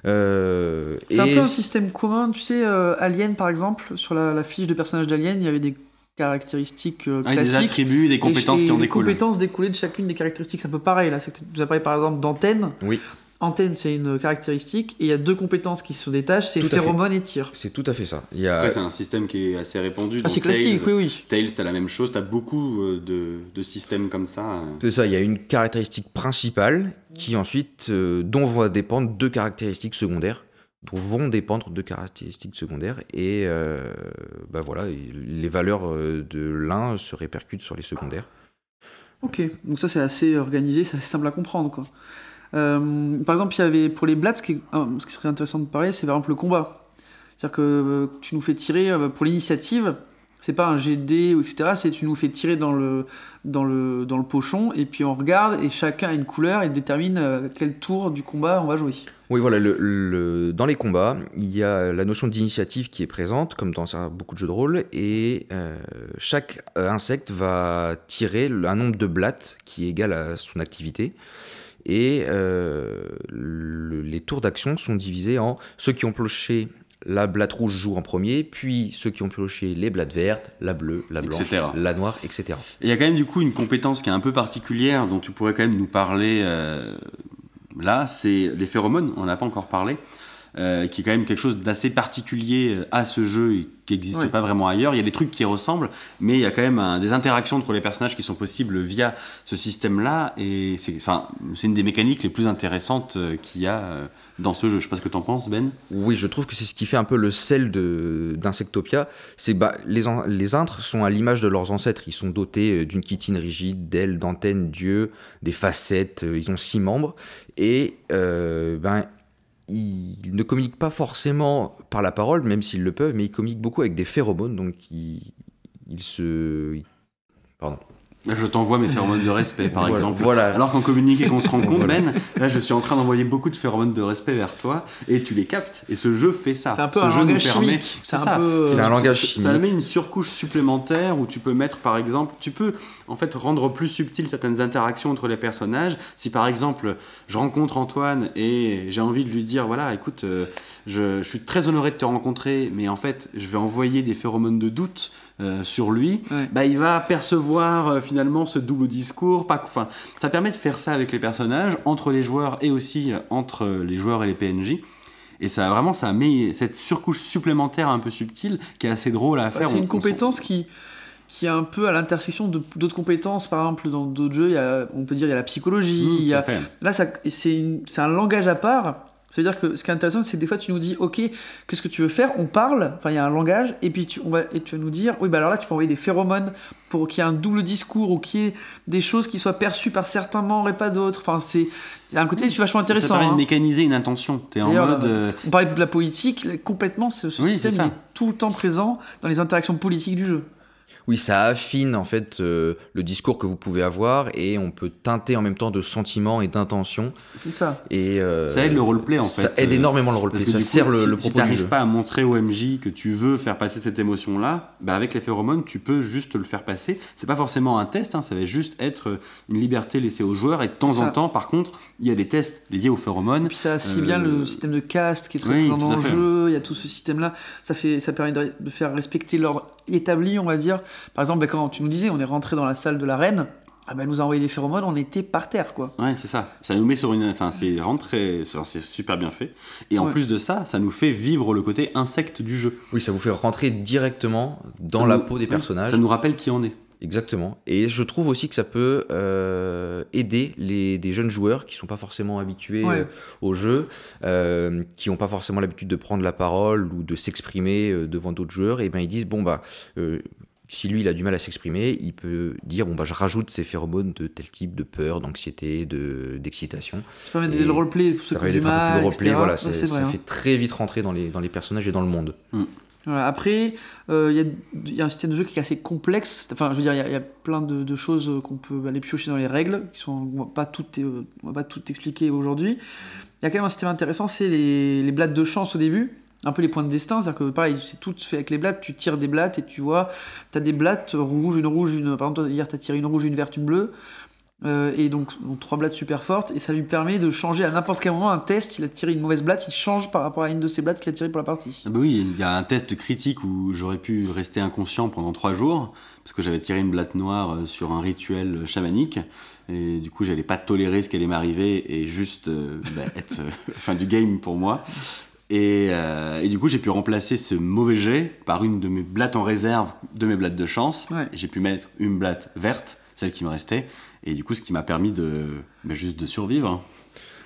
Euh, C'est un peu un système commun, tu sais, euh, Alien par exemple, sur la, la fiche de personnage d'Alien, il y avait des caractéristiques euh, Avec des classiques. attributs, des compétences et qui en découlent. compétences découlaient de chacune des caractéristiques. C'est un peu pareil là. Tu as parlé par exemple d'antenne. Oui. Antenne, c'est une caractéristique, et il y a deux compétences qui se détachent, c'est Tout à fait. phéromone et tir. c'est tout à fait ça. Il y a, Après, c'est un système qui est assez répandu. Ah, c'est classique, Tales, oui, oui. Tales, t'as la même chose, t'as beaucoup euh, de, de systèmes comme ça. C'est ça, il y a une caractéristique principale qui ensuite, euh, dont vont dépendre deux caractéristiques secondaires, dont vont dépendre deux caractéristiques secondaires, et euh, bah voilà, les valeurs euh, de l'un se répercutent sur les secondaires. Ok, donc ça c'est assez organisé, c'est assez simple à comprendre quoi. Euh, par exemple, il y avait pour les blats, ce qui, est- ah, ce qui serait intéressant de parler, c'est par exemple le combat. C'est-à-dire que euh, tu nous fais tirer euh, pour l'initiative, c'est pas un GD ou etc. C'est tu nous fais tirer dans le, dans, le, dans le pochon et puis on regarde et chacun a une couleur et détermine quel tour du combat on va jouer. Oui, voilà, dans les combats, il y a la notion d'initiative qui est présente, comme dans beaucoup de jeux de rôle, et chaque insecte va tirer un nombre de blattes qui est égal à son activité. Et euh, le- les tours d'action sont divisés en ceux qui ont pioché la blatte rouge jouent en premier, puis ceux qui ont pioché les blattes vertes, la bleue, la blanche, Etc. la noire, etc. Et il y a quand même du coup une compétence qui est un peu particulière dont tu pourrais quand même nous parler euh, là, c'est les phéromones, on n'a pas encore parlé, euh, qui est quand même quelque chose d'assez particulier euh, à ce jeu et qui n'existe Ouais. pas vraiment ailleurs. Il y a des trucs qui ressemblent, mais il y a quand même un- des interactions entre les personnages qui sont possibles via ce système-là, et c'est enfin, une des mécaniques les plus intéressantes euh, qu'il y a dans ce jeu. Je sais pas ce que tu en penses, Ben. Oui, je trouve que c'est ce qui fait un peu le sel d'Insectopia. C'est bah, les, les intres sont à l'image de leurs ancêtres. Ils sont dotés d'une chitine rigide, d'ailes, d'antennes, d'yeux, des facettes. Ils ont six membres. Et euh, ben, ils ne communiquent pas forcément par la parole, même s'ils le peuvent, mais ils communiquent beaucoup avec des phéromones. Donc ils, se. Pardon. Là, je t'envoie mes phéromones de respect, par Voilà, exemple. Voilà. Alors qu'on communique et qu'on se rend compte, Voilà. Ben, là je suis en train d'envoyer beaucoup de phéromones de respect vers toi et tu les captes. Et ce jeu fait ça. C'est un peu Ce un jeu langage permet- chimique. C'est un ça. peu. C'est un euh, langage Ça- chimique. Ça met une surcouche supplémentaire où tu peux mettre, par exemple, tu peux en fait rendre plus subtil certaines interactions entre les personnages. Si par exemple, je rencontre Antoine et j'ai envie de lui dire, voilà, écoute, euh, je, je suis très honoré de te rencontrer, mais en fait, je vais envoyer des phéromones de doute euh, sur lui. Ouais. Bah, il va percevoir euh, finalement ce double discours. Pas, enfin, ça permet de faire ça avec les personnages, entre les joueurs et aussi euh, entre les joueurs et les PNJ. Et ça vraiment, ça met cette surcouche supplémentaire un peu subtile qui est assez drôle à Ouais, faire. c'est une on compétence qui, qui est un peu à l'intersection d'autres compétences. Par exemple, dans d'autres jeux, il y a- on peut dire il y a la psychologie. Mmh, il y a... Là, c'est un langage à part. C'est-à-dire que ce qui est intéressant, c'est que des fois, tu nous dis, OK, qu'est-ce que tu veux faire? On parle, enfin, il y a un langage, et puis tu, on va, et tu vas nous dire, oui, bah alors là, tu peux envoyer des phéromones pour qu'il y ait un double discours ou qu'il y ait des choses qui soient perçues par certains membres et pas d'autres. Enfin, c'est il y a un côté vachement Ça intéressant. permet de hein. mécaniser une intention. T'es en mode. euh, On parlait de la politique, complètement, ce, ce Oui, système c'est ça. est tout le temps présent dans les interactions politiques du jeu. Oui, ça affine en fait euh, le discours que vous pouvez avoir et on peut teinter en même temps de sentiments et d'intentions. C'est ça. Et euh, Ça aide le roleplay, en Ça fait, aide euh, énormément le roleplay. Ça coup, sert le, si, le si propos du t'arrives pas à montrer au MJ que tu veux faire passer cette émotion-là, bah avec les phéromones, tu peux juste le faire passer. C'est pas forcément un test, hein, ça va juste être une liberté laissée aux joueurs. Et de temps en ça. temps, par contre, il y a des tests liés aux Et phéromones. puis ça assied Euh, bien le système de caste qui est très oui, présent dans le fait. jeu. Il y a tout ce système-là. Ça, fait, ça permet de, de faire respecter l'ordre établi, on va dire. Par exemple, bah, quand tu nous disais, on est rentré dans la salle de la reine, ah bah, elle nous a envoyé des phéromones, on était par terre, quoi. Ouais, c'est ça. Ça nous met sur une. Enfin, c'est enfin, c'est super bien fait. Et en Ouais. plus de ça, ça nous fait vivre le côté insecte du jeu. Oui, ça vous fait rentrer directement dans Ça la nous- peau des ouais, personnages. Ça nous rappelle qui on est. Exactement. Et je trouve aussi que ça peut euh, aider les, des jeunes joueurs qui sont pas forcément habitués Ouais. euh, au jeu, euh, qui n'ont pas forcément l'habitude de prendre la parole ou de s'exprimer devant d'autres joueurs. Et ben ils disent bon bah si lui il a du mal à s'exprimer, il peut dire bon bah je rajoute ces phéromones de tel type de peur, d'anxiété, de d'excitation. Ça permet d'aider Et le roleplay pour ceux Ça qui ont du mal, le roleplay. Voilà, ça, hein. fait très vite rentrer dans les dans les personnages et dans le monde. Après, euh, il y, a, un système de jeu qui est assez complexe. Enfin, je veux dire, il y a- plein de, choses qu'on peut aller piocher dans les règles, qui sont, on va pas tout, euh, expliquer aujourd'hui. Il y a quand même un système intéressant, c'est les, les blattes de chance au début. un peu les points de destin, c'est-à-dire que pareil, c'est tout fait avec les blattes, tu tires des blattes et tu vois, tu as des blattes rouges, une rouge, une. Par exemple, hier, tu as tiré une rouge, une verte, une bleue. Euh, et donc, donc, trois blattes super fortes, et ça lui permet de changer à n'importe quel moment un test. Il a tiré une mauvaise blatte, il change par rapport à une de ses blattes qu'il a tiré pour la partie. Ah bah oui, il y a un test critique où j'aurais pu rester inconscient pendant trois jours, parce que j'avais tiré une blatte noire euh, sur un rituel chamanique, et du coup, j'allais pas tolérer ce qui allait m'arriver et juste euh, bah, être euh, fin du game pour moi. Et, euh, et, du coup, j'ai pu remplacer ce mauvais jet par une de mes blattes en réserve de mes blattes de chance. Ouais. J'ai pu mettre une blatte verte, celle qui me restait. Et du coup, ce qui m'a permis de bah, juste de survivre.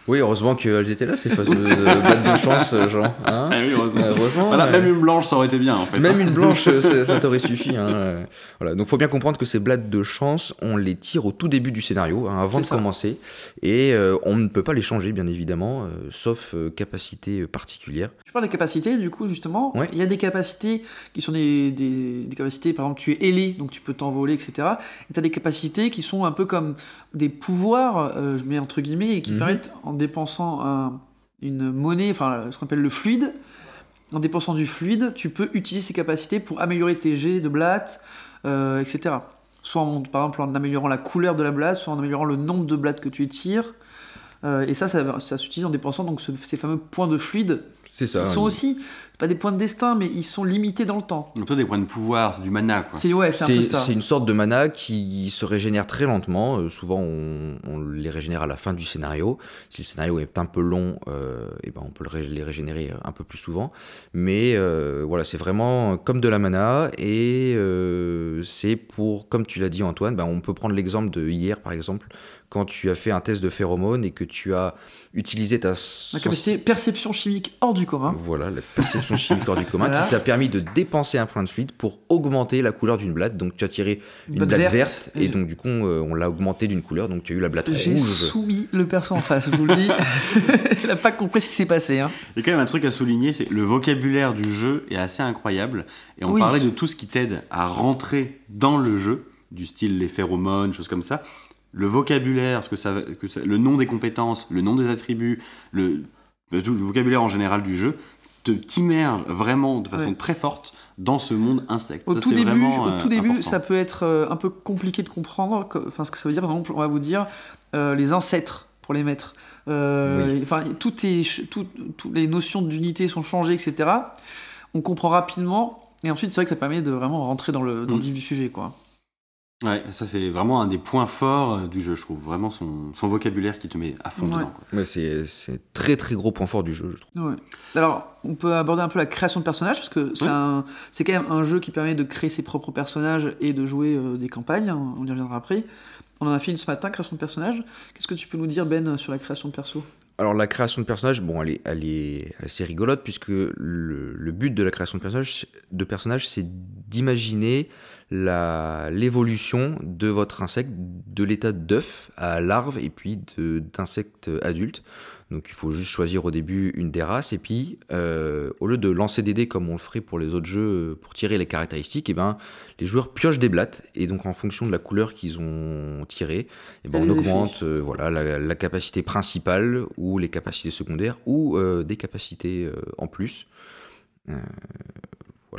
Oui, heureusement qu'elles étaient là, ces fameuses blattes de chance, Jean. Hein ah oui, heureusement. heureusement voilà, euh, Même une blanche, ça aurait été bien, en fait. Même une blanche, ça, t'aurait suffi. Hein. Voilà. Donc, faut bien comprendre que ces blattes de chance, on les tire au tout début du scénario, hein, avant de ça. commencer. Et euh, on ne peut pas les changer, bien évidemment, euh, sauf euh, capacité particulière. Tu parles des capacités, du coup, justement. Ouais. Il y a des capacités qui sont des, des, des capacités, par exemple, tu es ailé, donc tu peux t'envoler, etc. Et tu as des capacités qui sont un peu comme des pouvoirs, euh, je mets entre guillemets, et qui Mhm. permettent, en dépensant un- une monnaie, enfin, ce qu'on appelle le fluide, en dépensant du fluide, tu peux utiliser ces capacités pour améliorer tes jets de blattes, euh, etc. Soit, en- par exemple, en améliorant la couleur de la blatte, soit en améliorant le nombre de blattes que tu tires. Euh, et ça, ça, ça s'utilise en dépensant donc ce- ces fameux points de fluide C'est ça. ils sont aussi, pas des points de destin, mais ils sont limités dans le temps. Un peu des points de pouvoir, c'est du mana, quoi. C'est ouais, c'est un peu ça. c'est une sorte de mana qui se régénère très lentement. Euh, souvent, on, on les régénère à la fin du scénario. Si le scénario est un peu long, euh, eh ben on peut les régénérer un peu plus souvent. Mais euh, voilà, c'est vraiment comme de la mana. Et euh, c'est pour, comme tu l'as dit Antoine, ben, on peut prendre l'exemple de hier par exemple, quand tu as fait un test de phéromone et que tu as utilisé ta... La capacité perception chimique hors du commun. Voilà, la perception chimique hors du commun Voilà. qui t'a permis de dépenser un point de fluide pour augmenter la couleur d'une blatte. Donc tu as tiré une Blatte blatte verte, verte, et et- donc du coup euh, on l'a augmenté d'une couleur, donc tu as eu la blatte J'ai rouge. soumis le perso en face, je vous le dis. Il n'a pas compris ce qui s'est passé. Hein. Il y a quand même un truc à souligner, c'est le vocabulaire du jeu est assez incroyable. Et on Oui. parlait de tout ce qui t'aide à rentrer dans le jeu, du style les phéromones, choses comme ça. Le vocabulaire, ce que ça, que ça- le nom des compétences, le nom des attributs, le, vocabulaire en général du jeu, te t'immerge vraiment de façon Ouais. très forte dans ce monde insecte. Au Ça, tout début, au euh, tout début, important. ça peut être euh, un peu compliqué de comprendre. Enfin, ce que ça veut dire, par exemple, on va vous dire euh, les ancêtres pour les mettre. Euh, Enfin, tout est, tout- toutes les notions d'unité sont changées, etc. On comprend rapidement. Et ensuite, c'est vrai que ça permet de vraiment rentrer dans le, dans le Mm. vif du sujet, quoi. Ouais, ça c'est vraiment un des points forts euh, du jeu, je trouve. Vraiment son, son vocabulaire qui te met à fond Ouais. dedans. quoi. Ouais, c'est c'est très très gros point fort du jeu, je trouve. Ouais. Alors, on peut aborder un peu la création de personnages, parce que c'est Ouais. un- c'est quand même un jeu qui permet de créer ses propres personnages et de jouer euh, des campagnes, hein, on y reviendra après. On en a fait une ce matin, création de personnages. Qu'est-ce que tu peux nous dire, Ben, sur la création de perso? Alors la création de personnage, bon, elle est, elle est assez rigolote puisque le, le but de la création de personnage, de personnage, c'est d'imaginer l'évolution de votre insecte de l'état d'œuf à larve et puis d'insecte adulte. Donc il faut juste choisir au début une des races et puis euh, au lieu de lancer des dés comme on le ferait pour les autres jeux pour tirer les caractéristiques, et ben les joueurs piochent des blattes et donc en fonction de la couleur qu'ils ont tirée, et ben on augmente euh, voilà la, la capacité principale ou les capacités secondaires ou euh, des capacités en plus.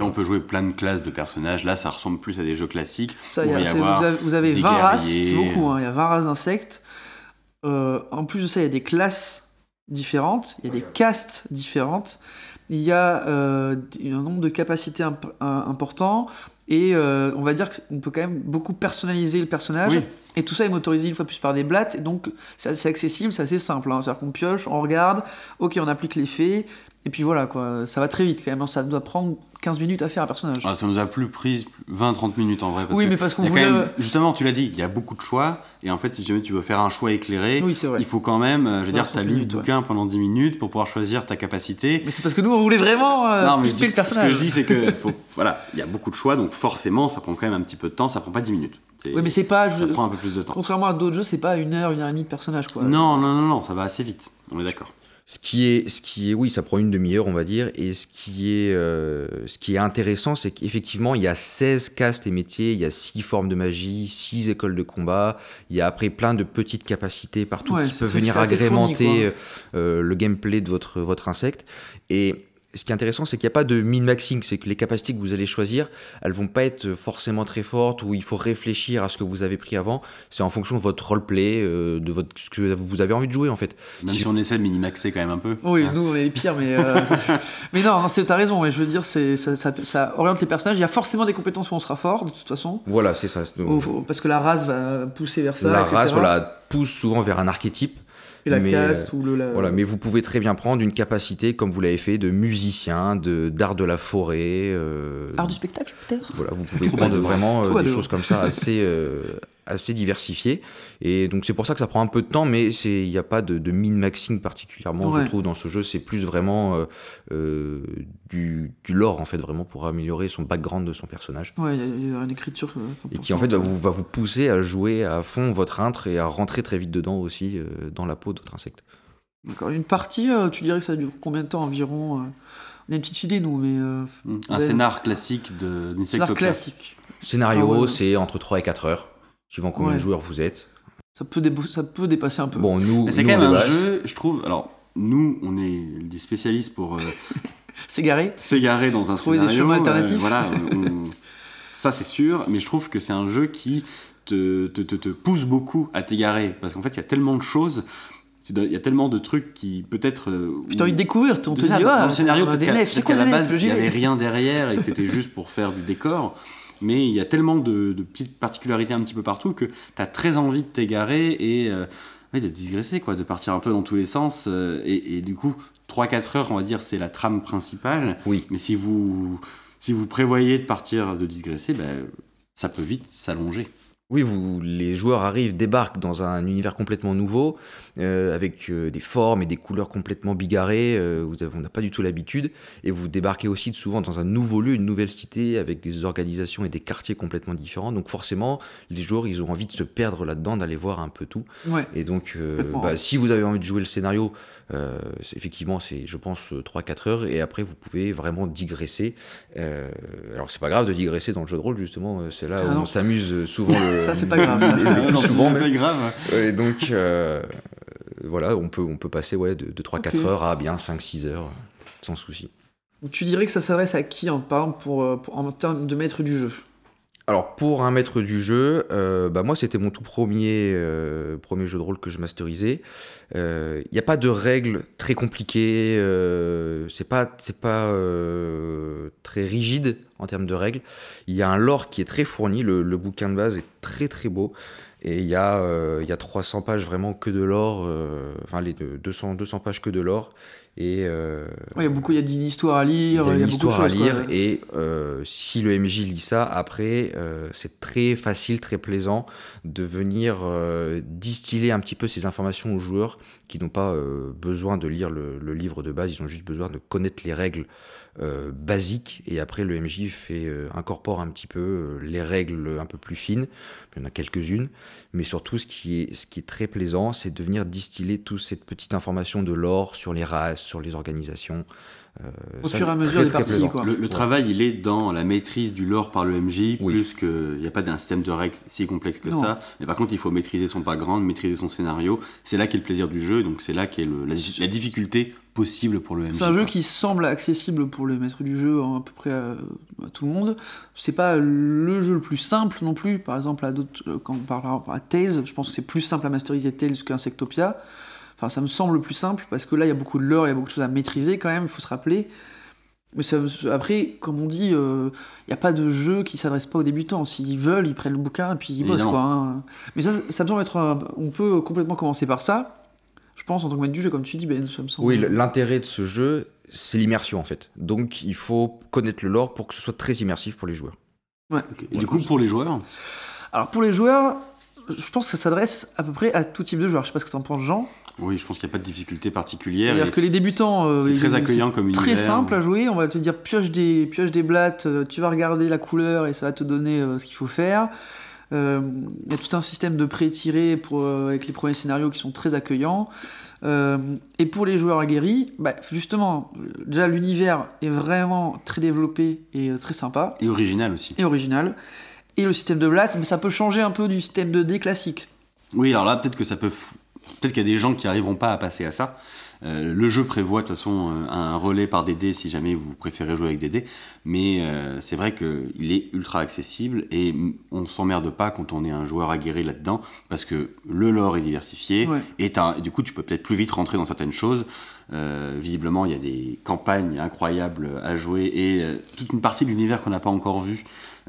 On peut jouer plein de classes de personnages. Là, ça ressemble plus à des jeux classiques. Ça, a- va y avoir vous avez, vous avez des 20 races, c'est beaucoup, hein, il y a 20 races d'insectes. Euh, en plus de ça, il y a des classes différentes, il y a des castes différentes, il y a euh, un nombre de capacités imp- euh, important, et euh, on va dire qu'on peut quand même beaucoup personnaliser le personnage, Oui. et tout ça est motorisé une fois plus par des blattes, et donc c'est accessible, c'est assez simple. hein. C'est-à-dire qu'on pioche, on regarde, ok, on applique l'effet, et puis voilà, quoi. ça va très vite quand même, hein. ça doit prendre 15 minutes à faire un personnage. Ah, ça nous a plus pris 20-30 minutes en vrai. Parce oui, que mais parce qu'on voulait... même- justement, tu l'as dit, il y a beaucoup de choix. Et en fait, si jamais tu veux faire un choix éclairé, Oui, il faut quand même, euh, je veux dire, 30 tu as lu le ouais. bouquin pendant 10 minutes pour pouvoir choisir ta capacité. Mais c'est parce que nous, on voulait vraiment euh, non, mais dis- le personnage. ce que je dis, c'est que faut- voilà, il y a beaucoup de choix, donc forcément, ça prend quand même un petit peu de temps. Ça prend pas 10 minutes. Oui, mais c'est pas. ça je- prend un peu plus de temps. Contrairement à d'autres jeux, c'est pas une heure, une heure et demie de personnage, quoi. Non, non, non, non, ça va assez vite. On est d'accord. Ce qui est, ce qui est, oui, ça prend une demi-heure, on va dire. Et ce qui est, euh, ce qui est intéressant, c'est qu'effectivement, il y a 16 castes et métiers, il y a 6 formes de magie, 6 écoles de combat, il y a après plein de petites capacités partout Ouais, qui peuvent venir fourni, agrémenter euh, le gameplay de votre, votre insecte. Et ce qui est intéressant, c'est qu'il n'y a pas de min-maxing, c'est que les capacités que vous allez choisir, elles vont pas être forcément très fortes ou il faut réfléchir à ce que vous avez pris avant. C'est en fonction de votre roleplay, euh, de votre, ce que vous avez envie de jouer en fait. Même Si- si on essaie de minimaxer quand même un peu. Oui, Hein. nous on est les pires, mais. euh, mais non, c'est- t'as raison, mais je veux dire, c'est, ça, ça- ça oriente les personnages. Il y a forcément des compétences où on sera fort, de toute façon. Voilà, c'est ça. Parce que la race va pousser vers ça. la etc. race, voilà, pousse souvent vers un archétype. Et la mais, caste ou le. la- Voilà, mais vous pouvez très bien prendre une capacité, comme vous l'avez fait, de musicien, de d'art de la forêt. euh, Art du spectacle, peut-être? Voilà, vous pouvez prendre vraiment euh, des choses comme ça assez, euh, assez diversifiées. Et donc c'est pour ça que ça prend un peu de temps, mais c'est- il n'y a pas de, de min-maxing particulièrement, Ouais. je trouve, dans ce jeu. C'est plus vraiment euh, euh, du, du lore, en fait, vraiment pour améliorer son background de son personnage. Ouais, il y a- il y, a une écriture. euh, Et qui, en fait, va vous, va vous pousser à jouer à fond votre intre et à rentrer très vite dedans aussi, euh, dans la peau d'autres insectes. D'accord. Une partie, euh, tu dirais que ça dure combien de temps environ On a une petite idée, nous, mais. euh, Mm. Un Ouais. scénar classique l'art d'Insectopia. classique. Scénario, Ah ouais, ouais. c'est entre 3 et 4 heures, suivant combien Ouais. de joueurs vous êtes. Ça peut, ça peut dépasser un peu. Bon, nous, Mais c'est nous, quand on même un jeu, je trouve. Alors, nous, on est des spécialistes pour euh, garé. s'égarer dans un Trouver des scénario. chemins alternatifs. euh, voilà, on- ça c'est sûr, mais je trouve que c'est un jeu qui te, te, te, te pousse beaucoup à t'égarer. Parce qu'en fait, il y a tellement de choses, il y a tellement de trucs qui peut-être. euh, Puis t'as envie de découvrir, on te dit, dans ah, le scénario, des peut-être qu'à- nefs, c'est peut-être quoi qu'à la base, il n'y avait rien derrière et que c'était juste pour faire du décor. Mais il y a tellement de, de petites particularités un petit peu partout que tu as très envie de t'égarer et euh, ouais, de digresser, quoi, de partir un peu dans tous les sens. euh, et, et du coup, 3-4 heures, on va dire, c'est la trame principale. Oui. Mais si vous, si vous prévoyez de partir, de digresser, ben, ça peut vite s'allonger. Oui, vous, les joueurs arrivent, débarquent dans un univers complètement nouveau, euh, avec euh, des formes et des couleurs complètement bigarrées. euh, vous avez- on n'a pas du tout l'habitude. Et vous débarquez aussi souvent dans un nouveau lieu, une nouvelle cité, avec des organisations et des quartiers complètement différents. Donc forcément, les joueurs, ils ont envie de se perdre là-dedans, d'aller voir un peu tout. Ouais. Et donc, euh, bah, si vous avez envie de jouer le scénario, euh, effectivement, c'est, je pense, 3-4 heures. Et après, vous pouvez vraiment digresser. Euh, alors, c'est pas grave de digresser dans le jeu de rôle, justement. euh, C'est là Ah où non. on s'amuse euh, souvent le, Ça, c'est pas grave, le- Non, souvent, c'est grave. Et donc, euh, voilà, on peut, on peut passer ouais, de, de 3-4 Ok. heures à bien 5-6 heures, sans souci. Tu dirais que ça s'adresse à qui, en, par exemple, pour, euh, pour- en termes de maître du jeu? Alors, pour un maître du jeu, euh, bah, moi, c'était mon tout premier, euh, premier jeu de rôle que je masterisais. Il n'y a pas de règles très compliquées, euh, c'est pas, euh, très rigide en termes de règles. Il y a un lore qui est très fourni, le, bouquin de base est très très beau. Et il y, a, euh, y a 300 pages vraiment que de lore, euh, enfin les deux- 200, 200 pages que de lore. Et euh, Ouais, Il y a beaucoup, il y a une histoire à il y lire, a beaucoup de histoire à choses. lire quoi. et euh, si le MJ lit ça, après, euh, c'est très facile, très plaisant de venir distiller un petit peu ces informations aux joueurs qui n'ont pas besoin de lire le, le livre de base, ils ont juste besoin de connaître les règles euh, basiques et après le MJ fait euh, incorpore un petit peu euh, les règles un peu plus fines, il y en a quelques-unes, mais surtout ce qui est, ce qui est très plaisant, c'est de venir distiller toute cette petite information de l'or sur les races, sur les organisations. Euh, Au ça, fur et à mesure très, des parties, quoi. Le, le travail, il est dans la maîtrise du lore par le MJ, Oui. plus qu'il n'y a pas d'un système de règles si complexe que Non. ça. Mais par contre, il faut maîtriser son background, maîtriser son scénario. C'est là qu'est le plaisir du jeu, donc c'est là qu'est la difficulté possible pour le MJ. C'est un jeu qui semble accessible pour les maîtres du jeu à peu près à, à tout le monde. C'est pas le jeu le plus simple non plus. Par exemple, à d'autres, euh, quand on parlera à Tales, je pense que c'est plus simple à masteriser Tales qu'Insectopia. Enfin, ça me semble le plus simple parce que là, il y a beaucoup de lore, il y a beaucoup de choses à maîtriser quand même, il faut se rappeler. Mais ça- après, comme on dit, euh, il n'y a pas de jeu qui s'adresse pas aux débutants. S'ils veulent, ils prennent le bouquin et puis ils bossent. Quoi, hein. Mais ça, ça me semble être. un- On peut complètement commencer par ça. Je pense, en tant que maître du jeu, comme tu dis, Ben, ça me semble. Oui, l'intérêt de ce jeu, c'est l'immersion en fait. Donc il faut connaître le lore pour que ce soit très immersif pour les joueurs. Ouais. Et du coup, pour les joueurs, Alors pour les joueurs, je pense que ça s'adresse à peu près à tout type de joueurs. Je sais pas ce que t'en penses, Jean. oui, je pense qu'il n'y a pas de difficulté particulière. C'est-à-dire que les débutants, euh, C'est très accueillant comme Très univers. simple à jouer. On va te dire pioche des pioche des blattes. euh, tu vas regarder la couleur et ça va te donner euh, ce qu'il faut faire. Euh, Il y a tout un système de pré-tiré pour euh, avec les premiers scénarios qui sont très accueillants. Euh, et pour les joueurs aguerris, bah, justement, euh, déjà l'univers est vraiment très développé et euh, très sympa Et original aussi. et original. Et le système de blattes, mais ça peut changer un peu du système de dé classique. Oui, alors là, peut-être que ça peut. Peut-être qu'il y a des gens qui n'arriveront pas à passer à ça. Euh, le jeu prévoit de toute façon euh, un relais par des dés si jamais vous préférez jouer avec des dés, mais euh, c'est vrai qu'il est ultra accessible et on s'emmerde pas quand on est un joueur aguerri là-dedans parce que le lore est diversifié Ouais. et, du coup tu peux peut-être plus vite rentrer dans certaines choses. Euh, visiblement, il y a des campagnes incroyables à jouer et euh, toute une partie de l'univers qu'on n'a pas encore vu.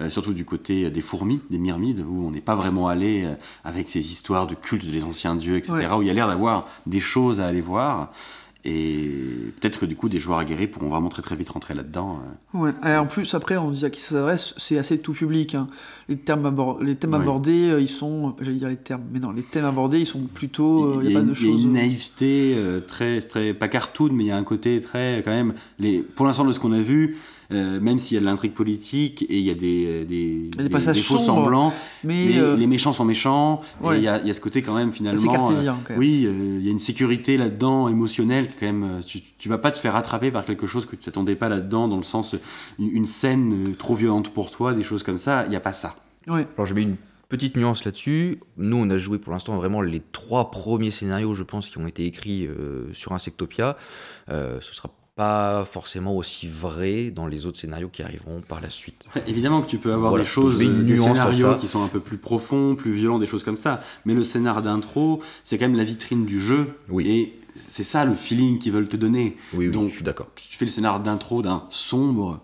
surtout du côté des fourmis, des myrmides, où on n'est pas vraiment allé avec ces histoires de culte des anciens dieux, etc., Ouais. où il y a l'air d'avoir des choses à aller voir. Et peut-être que du coup, des joueurs aguerris pourront vraiment très très vite rentrer là-dedans. euh. Ouais. Et en plus, après, on dit à qui ça s'adresse, c'est assez tout public. hein. Les, thèmes abordés, euh, ils sont. J'allais dire les termes, mais non, les thèmes abordés, ils sont plutôt. Il n'y a, pas de il y a choses. une naïveté euh, très, très, pas cartoon, mais il y a un côté très, quand même, les, pour l'instant de ce qu'on a vu, euh, même s'il y a de l'intrigue politique et il y a des, des, des passages faux sombres, semblants, mais mais euh, les méchants sont méchants, ouais. et il y a, il y a ce côté quand même finalement. c'est euh, cartésien quand même. oui, euh, il y a une sécurité là-dedans, émotionnelle, quand même. euh, Tu, tu vas pas te faire attraper par quelque chose que tu t'attendais pas là-dedans, dans le sens, euh, une, une scène euh, trop violente pour toi, des choses comme ça, il n'y a pas ça. Ouais. Alors je mets une petite nuance là-dessus. Nous, on a joué pour l'instant vraiment les trois premiers scénarios, je pense, qui ont été écrits euh, sur Insectopia. Euh, ce sera pas forcément aussi vrai dans les autres scénarios qui arriveront par la suite. Évidemment que tu peux avoir Voilà, des choses, une des scénarios qui sont un peu plus profonds, plus violents, des choses comme ça. Mais le scénar d'intro, c'est quand même la vitrine du jeu. Oui. Et c'est ça le feeling qu'ils veulent te donner. Oui, oui, Donc- je suis d'accord. Tu fais le scénar d'intro d'un sombre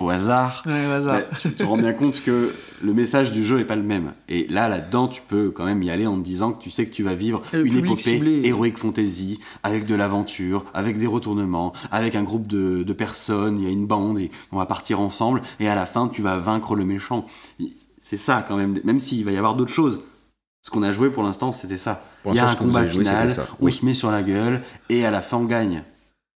au hasard. Ouais, au hasard. bah, tu te rends bien compte que le message du jeu est pas le même. Et là, là-dedans, tu peux quand même y aller en te disant que tu sais que tu vas vivre une épopée ciblé. héroïque fantasy, avec de l'aventure, avec des retournements, avec un groupe de, de personnes, il y a une bande et on va partir ensemble. Et à la fin, tu vas vaincre le méchant. C'est ça quand même, même s'il va y avoir d'autres choses. Ce qu'on a joué pour l'instant, c'était ça. Il y a un combat joué, final, on Oui. se met sur la gueule et à la fin, on gagne.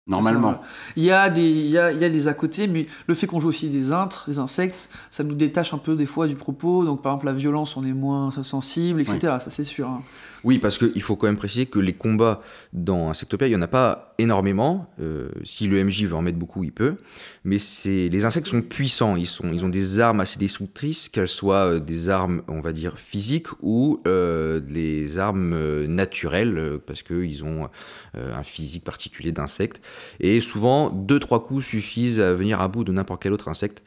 Normalement. Il y a des, il y a, il y a des à côté, mais le fait qu'on joue aussi des intres, des insectes, ça nous détache un peu des fois du propos. Donc par exemple la violence, on est moins sensible, etc. Ça c'est sûr. hein. Oui, parce qu'il faut quand même préciser que les combats dans Insectopia, il n'y en a pas énormément. Euh, si le MJ veut en mettre beaucoup, il peut. Mais les insectes sont puissants. Ils, sont, ils ont des armes assez destructrices, qu'elles soient euh, des armes, on va dire, physiques ou euh, des armes naturelles, parce qu'ils ont euh, un physique particulier d'insectes. Et souvent, deux, trois coups suffisent à venir à bout de n'importe quel autre insecte.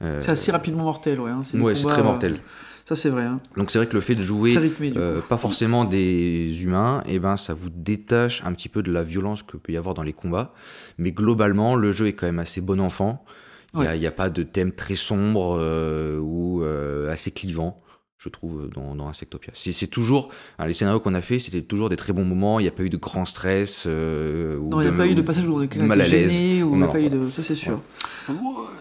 C'est assez rapidement mortel, ouais. hein. ouais, c'est très mortel. Ça c'est vrai. hein. Donc c'est vrai que le fait de jouer rythmé. Euh, pas forcément des humains, et ben ça vous détache un petit peu de la violence que peut y avoir dans les combats. Mais globalement, le jeu est quand même assez bon enfant. Il n'y Ouais. a pas de thème très sombre euh, ou euh, assez clivant, je trouve, dans, dans Insectopia. C'est c'est toujours, hein, les scénarios qu'on a fait, c'était toujours des très bons moments. Il n'y a pas eu de grand stress. euh, ou Non, il n'y a pas eu de passage où on ou était mal à l'aise. gêné, ou il n'y a Non, pas eu de. Ça c'est sûr.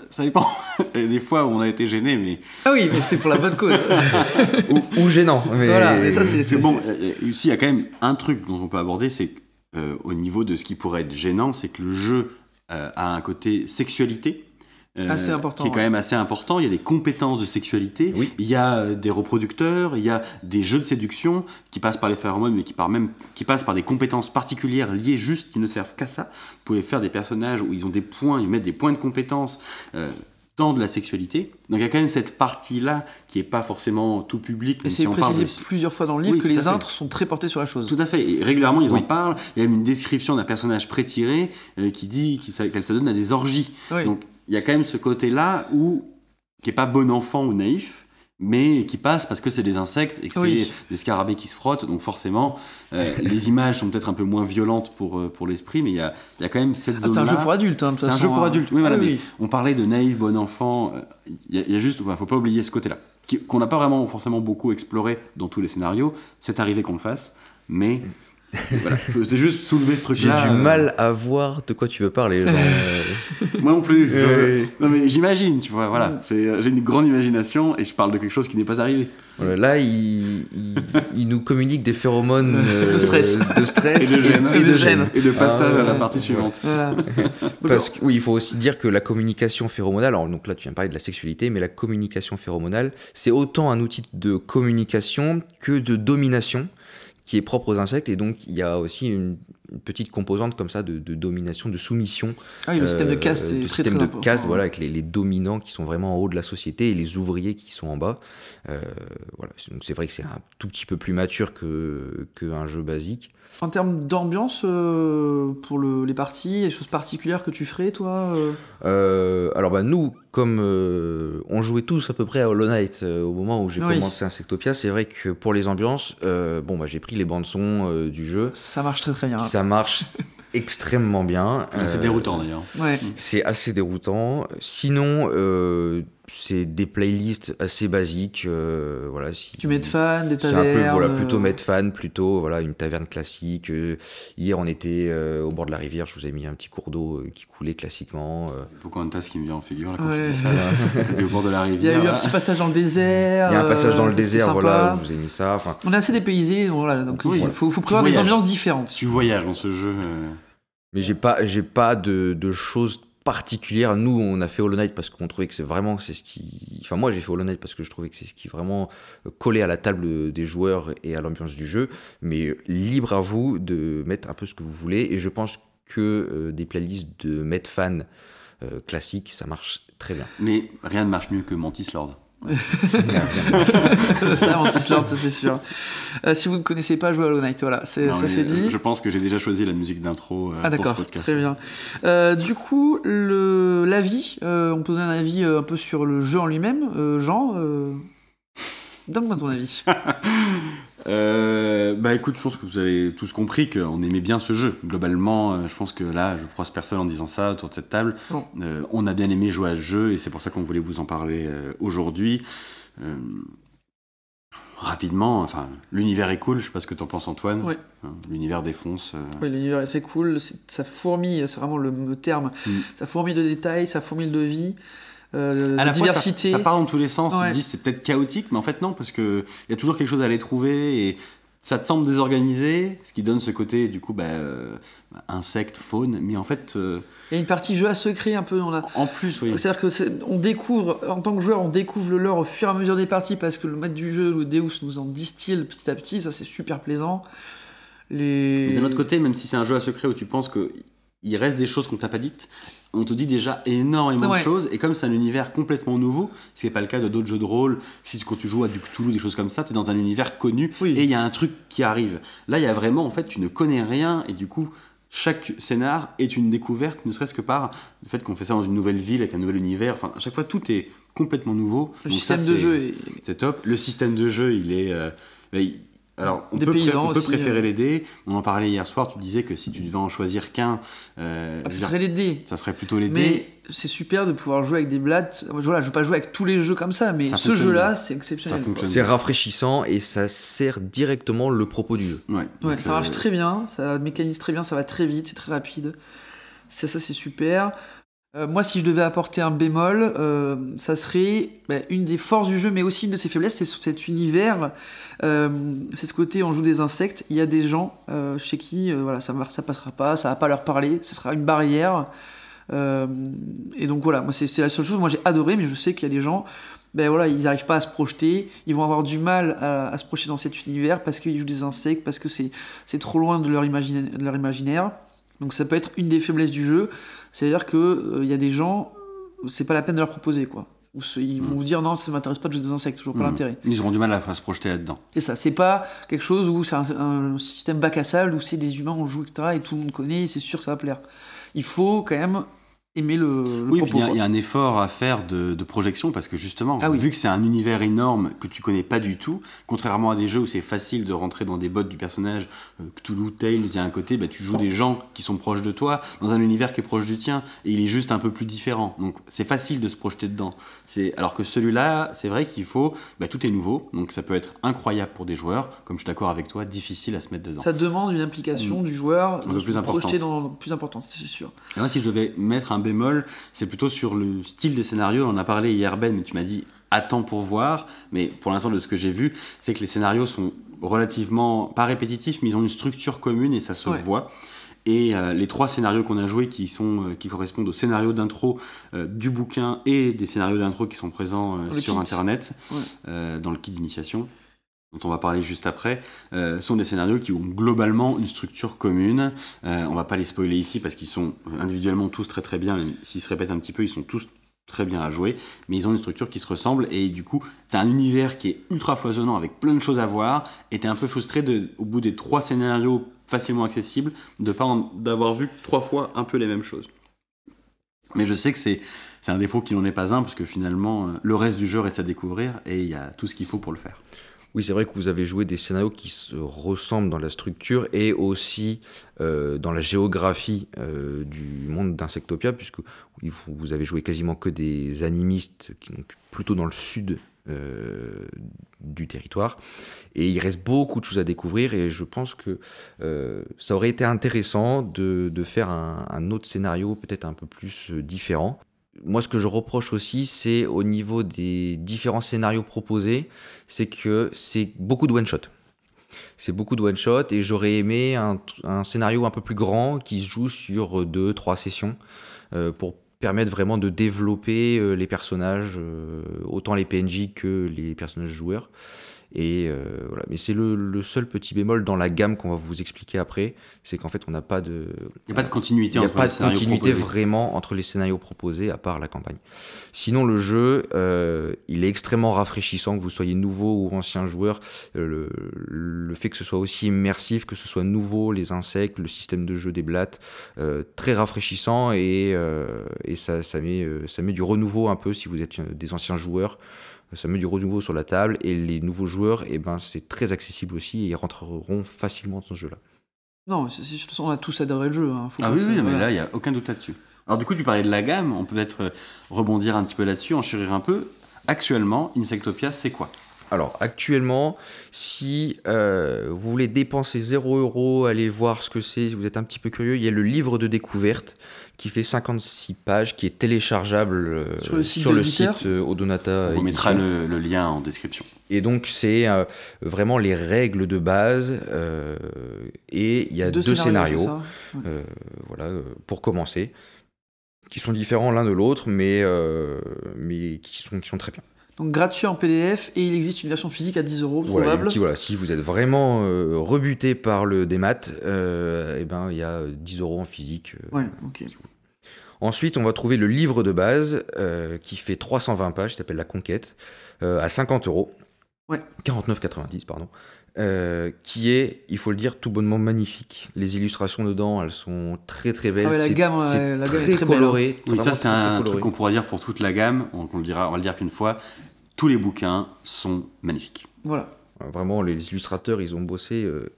Ça dépend. Il y a des fois où on a été gêné, mais Ah oui, mais c'était pour la bonne cause. ou, ou gênant. Mais, Voilà, mais ça, c'est- C'est bon. Ici, il y a quand même un truc dont on peut aborder, c'est euh, au niveau de ce qui pourrait être gênant, c'est que le jeu euh, a un côté sexualité. Euh, Assez important, Qui est quand ouais. même assez important. Il y a des compétences de sexualité. Oui. Il y a euh, des reproducteurs. Il y a des jeux de séduction qui passent par les phéromones, mais qui, par même, qui passent par des compétences particulières liées juste, qui ne servent qu'à ça. Vous pouvez faire des personnages où ils ont des points, ils mettent des points de compétences. euh, dans de la sexualité. Donc il y a quand même cette partie-là qui est pas forcément tout public, même c'est si on parle précisé de plusieurs fois dans le livre Oui, que les fait. intres sont très portés sur la chose. tout à fait. Et régulièrement, ils Oui. en parlent. Il y a même une description d'un personnage prétiré euh, qui dit qu'elle s'adonne à des orgies. Oui. Donc, il y a quand même ce côté-là où qui est pas bon enfant ou naïf, mais qui passe parce que c'est des insectes et que Oui. c'est des scarabées qui se frottent. Donc forcément, euh, les images sont peut-être un peu moins violentes pour, euh, pour l'esprit, mais il y a, il y a quand même cette Ah, c'est un jeu pour adultes. hein, de toute C'est un jeu pour hein. adultes, oui, voilà, Ah mais on parlait de naïf, bon enfant. euh, Il y, a- il y a juste, il faut pas oublier ce côté-là, qu'on n'a pas vraiment forcément beaucoup exploré dans tous les scénarios. C'est arrivé qu'on le fasse, mais voilà, juste soulever ce J'ai truc-là. du euh, mal à voir de quoi tu veux parler. genre, euh, Moi non plus. je-. Non mais j'imagine, tu vois, voilà. Euh, j'ai une grande imagination et je parle de quelque chose qui n'est pas arrivé. Voilà, là, il, il- il nous communique des phéromones euh, De stress. de stress Et de gêne. et de gêne. Et de passage Ah, à la ouais. partie suivante. Voilà. Parce que, oui, il faut aussi dire que la communication phéromonale, alors donc là tu viens de parler de la sexualité, mais la communication phéromonale, c'est autant un outil de communication que de domination qui est propre aux insectes, et donc il y a aussi une une petite composante comme ça de, de domination, de soumission. Ah oui, le système de euh, caste très, système très de important. caste, voilà, avec les, les dominants qui sont vraiment en haut de la société et les ouvriers qui sont en bas. Euh, voilà, donc c'est vrai que c'est un tout petit peu plus mature que qu'un jeu basique. En termes d'ambiance euh, pour le- les parties, des choses particulières que tu ferais, toi euh Euh, alors bah nous, comme euh, on jouait tous à peu près à Hollow Knight euh, au moment où j'ai Oui. commencé Insectopia, c'est vrai que pour les ambiances, euh, bon bah j'ai pris les bandes son euh, du jeu, Ça marche très très bien. ça marche extrêmement bien. C'est Euh, déroutant d'ailleurs. Ouais. C'est assez déroutant. Sinon, euh, c'est des playlists assez basiques. euh, voilà, si, Tu mets de fans, des C'est un tavernes. peu voilà, euh, plutôt mettre fan, plutôt voilà, une taverne classique. Euh, hier, on était euh, au bord de la rivière, je vous ai mis un petit cours d'eau euh, qui coulait classiquement. euh. Pocahontas qui me vient en figure là, quand Ouais. tu dis ça. là. Au bord de la Il y a rivière. eu un petit passage dans le désert. Il y a un passage dans euh, le désert, sympa. voilà, je vous ai mis ça. Enfin, On est assez dépaysé, voilà, donc Oui. il faut, faut prévoir des voyages. ambiances différentes. Tu voyages dans ce jeu. euh, mais j'ai pas, j'ai pas de, de choses particulières. Nous, on a fait Hollow Knight parce qu'on trouvait que c'est vraiment c'est ce qui. Enfin, moi, j'ai fait Hollow Knight parce que je trouvais que c'est ce qui vraiment euh, collait à la table des joueurs et à l'ambiance du jeu. Mais euh, libre à vous de mettre un peu ce que vous voulez. Et je pense que euh, des playlists de mettre fan euh, classiques, ça marche très bien. Mais rien ne marche mieux que Mantis Lord. ça, Mantis Lord, ça c'est sûr. Euh, si vous ne connaissez pas, jouez à Hollow Knight, voilà, c'est- ça c'est dit. euh, Je pense que j'ai déjà choisi la musique d'intro euh, Ah pour ce d'accord, podcast. très bien. Euh, du coup, le l'avis, on peut donner un avis un peu sur le jeu en lui-même. Jean, donne-moi ton avis. Euh, bah écoute, je pense que vous avez tous compris qu'on aimait bien ce jeu. Globalement, euh, je pense que là, je croise personne en disant ça autour de cette table. Bon. Euh, on a bien aimé jouer à ce jeu et c'est pour ça qu'on voulait vous en parler euh, aujourd'hui. Rapidement, enfin, l'univers est cool. Je sais pas ce que t'en penses, Antoine. Ouais. Hein, L'univers défonce. Oui, l'univers est très cool, ça fourmille, c'est vraiment le, le terme, Mm. ça fourmille de détails, ça fourmille de vie, euh, à la fois, ça- diversité. ça, part dans tous les sens. Tu te dis c'est peut-être chaotique, mais en fait non, parce que il y a toujours quelque chose à aller trouver et ça te semble désorganisé, ce qui donne ce côté du coup bah, euh, insecte, faune, mais en fait euh, Il y a une partie jeu à secret un peu dans la, en plus oui. C'est-à-dire que on découvre, en tant que joueur, on découvre le lore au fur et à mesure des parties parce que le maître du jeu, le Deus, nous en distille petit à petit, ça c'est super plaisant. Les... Mais d'un autre côté, même si c'est un jeu à secret où tu penses que il reste des choses qu'on t'a pas dites, on te dit déjà énormément Ouais. de choses. Et comme c'est un univers complètement nouveau, ce qui n'est pas le cas de d'autres jeux de rôle, si tu, quand tu joues à du Cthulhu, des choses comme ça, tu es dans un univers connu Oui. et il y a un truc qui arrive. Là, il y a vraiment, en fait, tu ne connais rien et du coup, chaque scénar est une découverte, ne serait-ce que par le fait qu'on fait ça dans une nouvelle ville avec un nouvel univers. Enfin, à chaque fois, tout est complètement nouveau. le Donc système ça, de c'est- jeu est... c'est top. Le système de jeu, il est. euh, il- alors, on Des peut, paysans on peut aussi, préférer euh. les dés. On en parlait hier soir. Tu disais que si tu devais en choisir qu'un, euh, Ah, serait les dés. ça serait plutôt les dés. Mais c'est super de pouvoir jouer avec des blattes. Voilà, je veux pas jouer avec tous les jeux comme ça, mais Ça ce jeu-là, c'est exceptionnel. Ça. C'est rafraîchissant et ça sert directement le propos du jeu. Ouais. Ouais, ça marche euh, très bien, ça mécanise très bien, ça va très vite, c'est très rapide. Ça, ça c'est super. Euh, moi, si je devais apporter un bémol, euh, ça serait bah, une des forces du jeu, mais aussi une de ses faiblesses, c'est cet univers. Euh, c'est ce côté, on joue des insectes. Il y a des gens chez qui, voilà, ça ne passera pas, ça va pas leur parler, ce sera une barrière. Et donc voilà, moi c'est la seule chose. Moi j'ai adoré, mais je sais qu'il y a des gens, ben voilà, ils n'arrivent pas à se projeter, ils vont avoir du mal à, se projeter dans cet univers parce qu'ils jouent des insectes, parce que c'est trop loin de leur imaginaire. Donc ça peut être une des faiblesses du jeu. C'est-à-dire que euh, y a des gens, c'est pas la peine de leur proposer quoi. Ils vont vous dire non, ça m'intéresse pas de jouer des insectes, toujours pas hmm. l'intérêt. Ils auront du mal à, à se projeter là-dedans. Et ça, c'est pas quelque chose où c'est un, un système bac à sable où c'est des humains, on joue, etc. et tout le monde connaît, et c'est sûr que ça va plaire. Il faut quand même le, le Oui, propos. il y a- y, un effort à faire de, de projection parce que justement, Ah oui. vu que c'est un univers énorme que tu connais pas du tout, contrairement à des jeux où c'est facile de rentrer dans des bottes du personnage, euh, Cthulhu, Tales, il y a un côté, bah, tu joues des gens qui sont proches de toi dans un univers qui est proche du tien et il est juste un peu plus différent. Donc c'est facile de se projeter dedans. C'est alors que celui-là, c'est vrai qu'il faut, bah, tout est nouveau, donc ça peut être incroyable pour des joueurs, comme je suis d'accord avec toi, difficile à se mettre dedans. Ça demande une implication du joueur peu de plus projeter importante. dans plus importante, c'est sûr. Et moi, si je devais mettre un bémol, c'est plutôt sur le style des scénarios. On en a parlé hier, Ben, mais tu m'as dit attends pour voir. Mais pour l'instant, de ce que j'ai vu, c'est que les scénarios sont relativement, pas répétitifs, mais ils ont une structure commune et ça se Ouais. voit. Et euh, les trois scénarios qu'on a joués, qui, sont, euh, qui correspondent aux scénarios d'intro euh, du bouquin et des scénarios d'intro qui sont présents sur kit. Internet, Ouais. dans le kit d'initiation, dont on va parler juste après, euh, sont des scénarios qui ont globalement une structure commune. Euh, on va pas les spoiler ici parce qu'ils sont individuellement tous très très bien. S'ils se répètent un petit peu, ils sont tous très bien à jouer, mais ils ont une structure qui se ressemble et du coup, tu as un univers qui est ultra foisonnant avec plein de choses à voir et tu es un peu frustré au bout des trois scénarios facilement accessibles de pas d'avoir vu trois fois un peu les mêmes choses. Mais je sais que c'est c'est un défaut qui n'en est pas un parce que finalement, euh, le reste du jeu reste à découvrir et il y a tout ce qu'il faut pour le faire. Oui, c'est vrai que vous avez joué des scénarios qui se ressemblent dans la structure et aussi euh, dans la géographie euh, du monde d'Insectopia, puisque vous, avez joué quasiment que des animistes, qui, donc plutôt dans le sud euh, du territoire. Et il reste beaucoup de choses à découvrir et je pense que ça aurait été intéressant de, faire un, autre scénario peut-être un peu plus différent. Moi, ce que je reproche aussi, c'est au niveau des différents scénarios proposés, c'est que c'est beaucoup de one-shot. C'est beaucoup de one-shot et j'aurais aimé un, scénario un peu plus grand qui se joue sur deux, trois sessions euh, pour permettre vraiment de développer euh, les personnages, euh, autant les PNJ que les personnages joueurs. Et euh, voilà. Mais c'est le, le seul petit bémol dans la gamme qu'on va vous expliquer après, c'est qu'en fait on n'a pas de, Il n'y a pas de continuité il n'y a entre pas de continuité proposés. vraiment entre les scénarios proposés à part la campagne. Sinon, le jeu, euh, il est extrêmement rafraîchissant, que vous soyez nouveau ou ancien joueur. Euh, Le, le fait que ce soit aussi immersif, que ce soit nouveau, les insectes, le système de jeu des blattes, euh, très rafraîchissant et, euh, et ça, ça, met, euh, ça met du renouveau un peu si vous êtes des anciens joueurs. Ça met du renouveau sur la table et les nouveaux joueurs, eh ben, c'est très accessible aussi et ils rentreront facilement dans ce jeu-là. Non, c'est- c'est- de toute façon, on a tous adoré le jeu. hein, faut Ah oui, mais voilà. là, il n'y a aucun doute là-dessus. Alors du coup, tu parlais de la gamme, on peut peut-être euh, rebondir un petit peu là-dessus, enchérir un peu. Actuellement, Insectopia, c'est quoi? Alors actuellement, si euh, vous voulez dépenser 0 euros, aller voir ce que c'est, si vous êtes un petit peu curieux, il y a le livre de découverte qui fait 56 pages, qui est téléchargeable euh, Sur le site sur de le l'éditeur site euh, Odonata On mettra le, le lien en description. Et donc c'est euh, vraiment les règles de base euh, et il y a deux, scénarios, euh, voilà, pour commencer, qui sont différents l'un de l'autre, mais, euh, mais qui, sont, qui sont très bien. Donc gratuit en PDF et il existe une version physique à 10 euros Voilà, voilà, si vous êtes vraiment euh, rebuté par le démat, euh, eh ben il y a 10 euros en physique. euh. Ouais. Ensuite, on va trouver le livre de base euh, qui fait 320 pages, qui s'appelle La Conquête, euh, à 50 euros. Ouais. 49,90 pardon. Euh, qui est, il faut le dire, tout bonnement magnifique. Les illustrations dedans, elles sont très très belles. Ah ouais, la gamme, ouais, la gamme est très très belle, hein. Oui, ça c'est un coloré. truc qu'on pourra dire pour toute la gamme. On, on le dira, on va le dire qu'une fois. Tous les bouquins sont magnifiques. Voilà. Euh, Vraiment, les illustrateurs, ils ont bossé euh,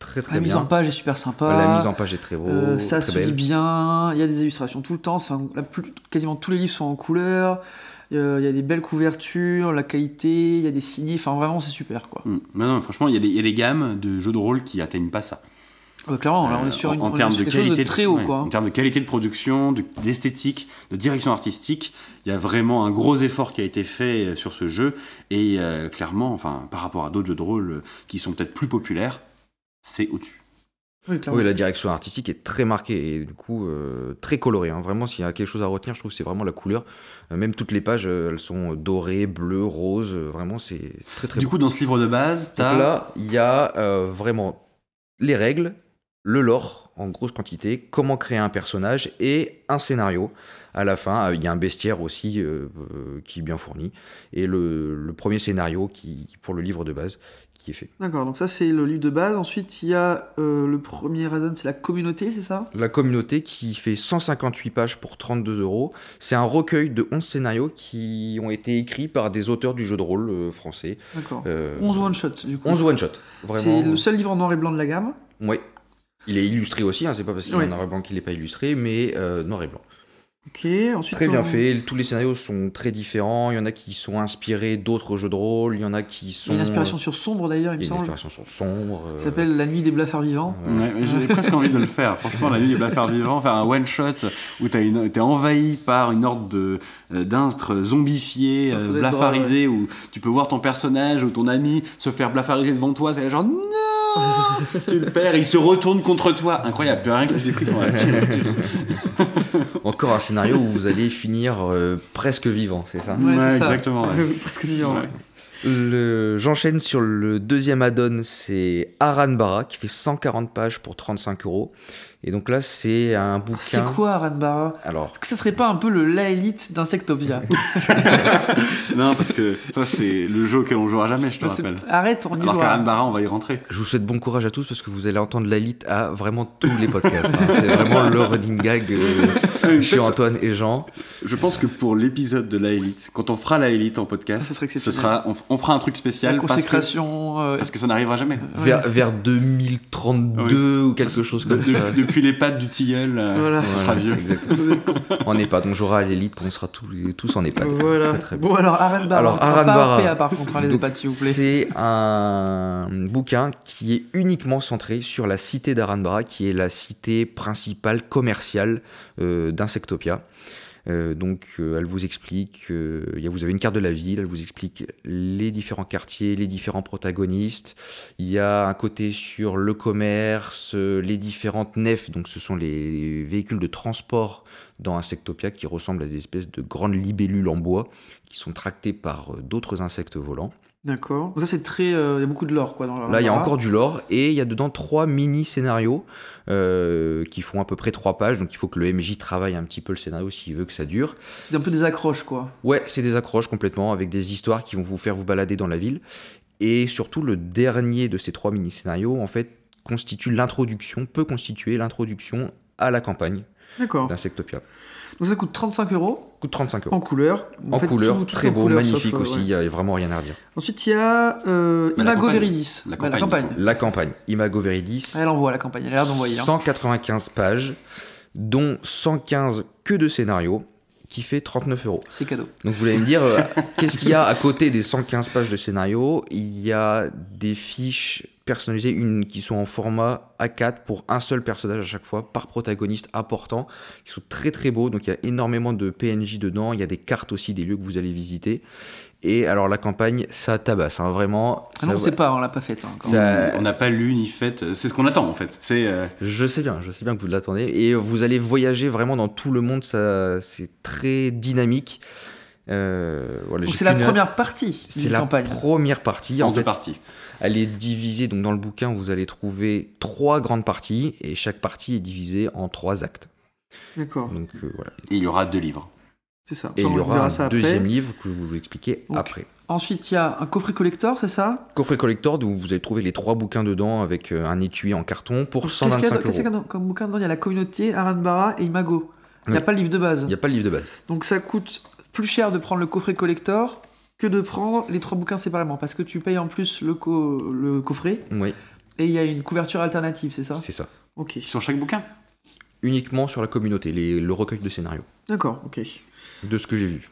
très très La mise bien. en page est super sympa. La mise en page est très beau, Euh, ça très se lit bien, il y a des illustrations tout le temps, c'est un- la plus- quasiment tous les livres sont en couleur, euh, il y a des belles couvertures, la qualité, il y a des signés, enfin vraiment c'est super quoi. Mm. Non, non, franchement, il y, a des- il y a des gammes de jeux de rôle qui atteignent pas ça. Euh, clairement, là on Euh, est sur, en- une, en est termes sur de qualité de très haut ouais, quoi. En termes de qualité de production, de- d'esthétique, de, direction artistique, il y a vraiment un gros effort qui a été fait euh, sur ce jeu et euh, clairement, enfin, par rapport à d'autres jeux de rôle euh, qui sont peut-être plus populaires, c'est au-dessus. Oui, la direction artistique est très marquée et du coup euh, très colorée. hein. Vraiment, s'il y a quelque chose à retenir, je trouve que c'est vraiment la couleur. Euh, même toutes les pages, euh, elles sont dorées, bleues, roses. Vraiment, c'est très très Du beau. coup, dans ce livre de base, Donc t'as là, il y a vraiment les règles, le lore en grosse quantité, comment créer un personnage et un scénario. À la fin, il y a un bestiaire aussi qui est bien fourni et le, le premier scénario qui, pour le livre de base qui est fait. D'accord, donc ça c'est le livre de base. Ensuite il y a euh, le premier add-on, c'est la communauté, c'est ça? La communauté qui fait 158 pages pour 32 euros. C'est un recueil de 11 scénarios qui ont été écrits par des auteurs du jeu de rôle euh, français. D'accord. Euh, 11 one-shot du coup. 11 one-shot. C'est Vraiment. le seul livre en noir et blanc de la gamme? Ouais. Il est illustré aussi, hein, c'est pas parce qu'il est Oui. en noir et blanc qu'il n'est pas illustré, mais euh, noir et blanc. Ok, ensuite. Très bien on- fait. Tous les scénarios sont très différents. Il y en a qui sont inspirés d'autres jeux de rôle. Il y en a qui Il y sont. a une inspiration sur sombre d'ailleurs, il me Il y a une semble. inspiration sur sombre. euh, Ça s'appelle La nuit des blafards vivants. ouais. Ouais, mais J'ai presque envie de le faire. Franchement, la nuit des blafards vivants, faire un one shot où t'as une- t'es envahi par une horde de euh, d'instres zombifiés, euh, blafarisés, où tu peux voir ton personnage ou ton ami se faire blafariser devant toi. C'est genre non, tu le perds, il se retourne contre toi. Incroyable. Puis rien que j'ai frissons. là. Encore un scénario où vous allez finir euh, presque vivant, c'est ça? Ouais, ça. exactement. ouais. Presque vivant. Ouais. ouais. Le- J'enchaîne sur le deuxième add-on, c'est Aranbara, qui fait 140 pages pour 35 euros. Et donc là, c'est un bouquin. C'est quoi Aranbara Alors, Est-ce que ça serait pas un peu le la élite d'Insectopia Non, parce que ça, c'est le jeu auquel on jouera jamais, je te C'est- rappelle. Arrête, on y Alors. Barra, on va y rentrer. je vous souhaite bon courage à tous parce que vous allez entendre l'élite à vraiment tous les podcasts. hein. C'est vraiment le running gag euh, chez Antoine et Jean. Je pense que pour l'épisode de la élite, quand on fera la élite en podcast, Ça serait ce sera, on, on fera un truc spécial La parce que, consécration. euh, parce que ça n'arrivera jamais. Vers, vers 2032 ou quelque chose comme ça. depuis les pattes du tilleul, euh, Voilà. ça sera vieux. Exactement. en EHPAD, on jouera à l'élite quand on sera tous, tous en EHPAD. Voilà. Très, très bien. Bon, alors Aranbara. Alors, On. PA, par contre, hein, les EHPAD, s'il vous plaît. C'est un bouquin qui est uniquement centré sur la cité d'Aranbara, qui est la cité principale commerciale euh, d'Insectopia. Euh, donc, euh, elle vous explique, euh, vous avez une carte de la ville, elle vous explique les différents quartiers, les différents protagonistes. Il y a un côté sur le commerce, euh, les différentes nefs, donc ce sont les véhicules de transport dans Insectopia qui ressemblent à des espèces de grandes libellules en bois qui sont tractées par euh, d'autres insectes volants. D'accord. Donc ça, c'est très. euh, Il y a beaucoup de lore, quoi, dans Là, il y a encore du lore et il y a dedans trois mini-scénarios euh, qui font à peu près trois pages. Donc il faut que le MJ travaille un petit peu le scénario s'il veut que ça dure. C'est un peu des accroches, quoi. Ouais, c'est des accroches complètement avec des histoires qui vont vous faire vous balader dans la ville. Et surtout, le dernier de ces trois mini-scénarios, en fait, constitue l'introduction, peut constituer l'introduction à la campagne D'accord. d'Insectopia. Donc ça coûte 35 euros Coûte 35 euros. en couleur. En fait, couleur, tout- tout très en beau, couleur, magnifique sauf, euh, aussi, ouais. il n'y a vraiment rien à redire. Ensuite, il y a euh, Bah, la Imago campagne. Veridis. La Bah, la campagne, campagne. La campagne, Imago Veridis, Elle envoie la campagne, elle a l'air d'envoyer. hein. 195 pages, dont 115 que de scénarios, qui fait 39 euros. C'est cadeau. Donc vous allez me dire, euh, qu'est-ce qu'il y a à côté des 115 pages de scénario Il y a des fiches personnalisées, une qui sont en format A4 pour un seul personnage à chaque fois, par protagoniste important, qui sont très très beaux. Donc il y a énormément de PNJ dedans, il y a des cartes aussi des lieux que vous allez visiter. Et alors la campagne, ça tabasse, hein, vraiment. Ah non, ça on va- sait pas, on l'a pas faite. hein. Ça- On n'a pas lu ni fait. C'est ce qu'on attend en fait. C'est euh, Je sais bien, je sais bien que vous l'attendez. Et vous allez voyager vraiment dans tout le monde, ça, c'est très dynamique. Euh, voilà, c'est la première partie C'est la campagne. première partie. en En deux fait, parties. Elle est divisée. Donc dans le bouquin, vous allez trouver trois grandes parties et chaque partie est divisée en trois actes. D'accord, Donc euh, voilà. Et il y aura deux livres. c'est ça. Et Ça, il on y aura verra un ça après. deuxième livre que je vais vous expliquer après. Ensuite, il y a un coffret collector, c'est ça? Coffret collector où vous allez trouver les trois bouquins dedans avec euh, un étui en carton pour Qu'est-ce qu'il y a- 125 Qu'est-ce qu'il y euros. a comme bouquin dedans? Il y a la communauté, Aranbara et Imago. Il n'y a Oui. pas le livre de base. Il n'y a pas le livre de base. Donc ça coûte plus cher de prendre le coffret collector que de prendre les trois bouquins séparément. Parce que tu payes en plus le, co- le coffret Oui, et il y a une couverture alternative, c'est ça? C'est ça. Ok. Sur chaque bouquin? Uniquement sur la communauté, les- le recueil de scénarios. D'accord, ok. De ce que j'ai vu.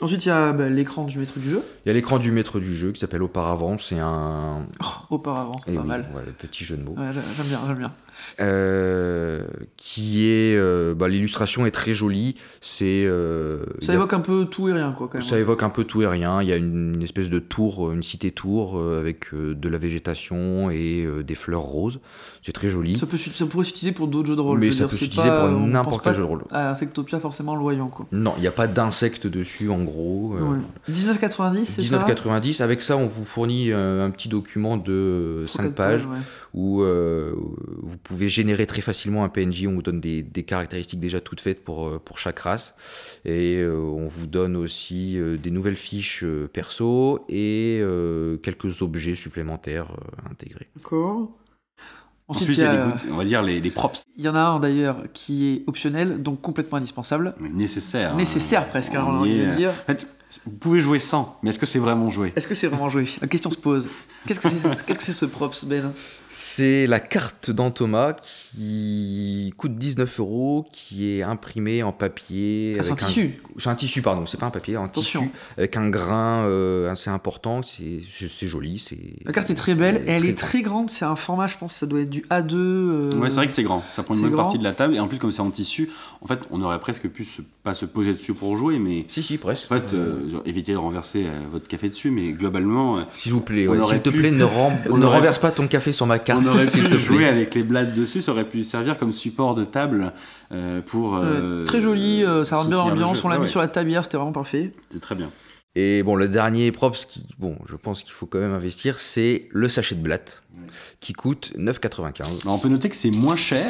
Ensuite, il y a bah, l'écran du maître du jeu. Il y a l'écran du maître du jeu qui s'appelle Auparavant. C'est un. Oh, auparavant, Eh pas oui, mal. voilà, petit jeu de mots. Ouais, j'aime bien, j'aime bien. Euh, qui est. euh, bah, L'illustration est très jolie. C'est. euh, Ça a- évoque un peu tout et rien, quoi, quand même. ça évoque un peu tout et rien. Il y a une, une espèce de tour, une cité tour euh, avec de la végétation et des fleurs roses. C'est très joli. Ça, peut, ça pourrait s'utiliser pour d'autres jeux de rôle. Mais ça dire, peut s'utiliser pour n'importe quel jeu de rôle. À Insectopia, forcément, le voyant, quoi. Non, il n'y a pas d'insectes dessus en gros. Ouais. 19,90, c'est ça? 19,90. Avec ça, on vous fournit un petit document de Trois, 5 quatre pages ouais. Où euh, vous pouvez générer très facilement un PNJ. On vous donne des, des caractéristiques déjà toutes faites pour, euh, pour chaque race. Et euh, on vous donne aussi euh, des nouvelles fiches euh, perso et euh, quelques objets supplémentaires euh, intégrés. D'accord. Ensuite, Ensuite, il il y, a les on va dire les, les props. il y en a un d'ailleurs qui est optionnel, donc complètement indispensable. Mais Nécessaire. Nécessaire presque, hein, On on a envie y de est. dire. En fait, vous pouvez jouer sans, mais est-ce que c'est vraiment joué? Est-ce que c'est vraiment joué? La question se pose. Qu'est-ce que c'est qu'est-ce que c'est ce props, Ben? C'est la carte d'Antoma qui coûte 19 euros, qui est imprimée en papier. Ah, C'est un tissu. C'est un tissu, pardon, c'est pas un papier, un Attention. tissu avec un grain euh, assez important. C'est joli. La carte est très belle et elle est très grande. C'est un format, je pense, ça doit être du A2. euh, Ouais, c'est vrai que c'est grand. Ça prend une bonne grand. partie de la table. Et en plus, comme c'est en tissu, en fait, on aurait presque pu se- pas se poser dessus pour jouer, mais Si, si, presque. en fait, euh, genre, éviter de renverser euh, votre café dessus. Mais globalement, euh, S'il vous plaît, ouais, s'il te pu- plaît, ne, on ne aurait- renverse pas ton café sur ma carte, on aurait pu jouer plaît. avec les blattes dessus. Ça aurait pu servir comme support de table euh, pour. euh, euh, très joli, euh, ça rentre bien l'ambiance. On l'a Ouais, mis ouais, sur la table hier, c'était vraiment parfait. C'est très bien. Et bon, le dernier props, qui, bon, je pense qu'il faut quand même investir, c'est le sachet de blatt, qui coûte 9,95. Alors, on peut noter que c'est moins cher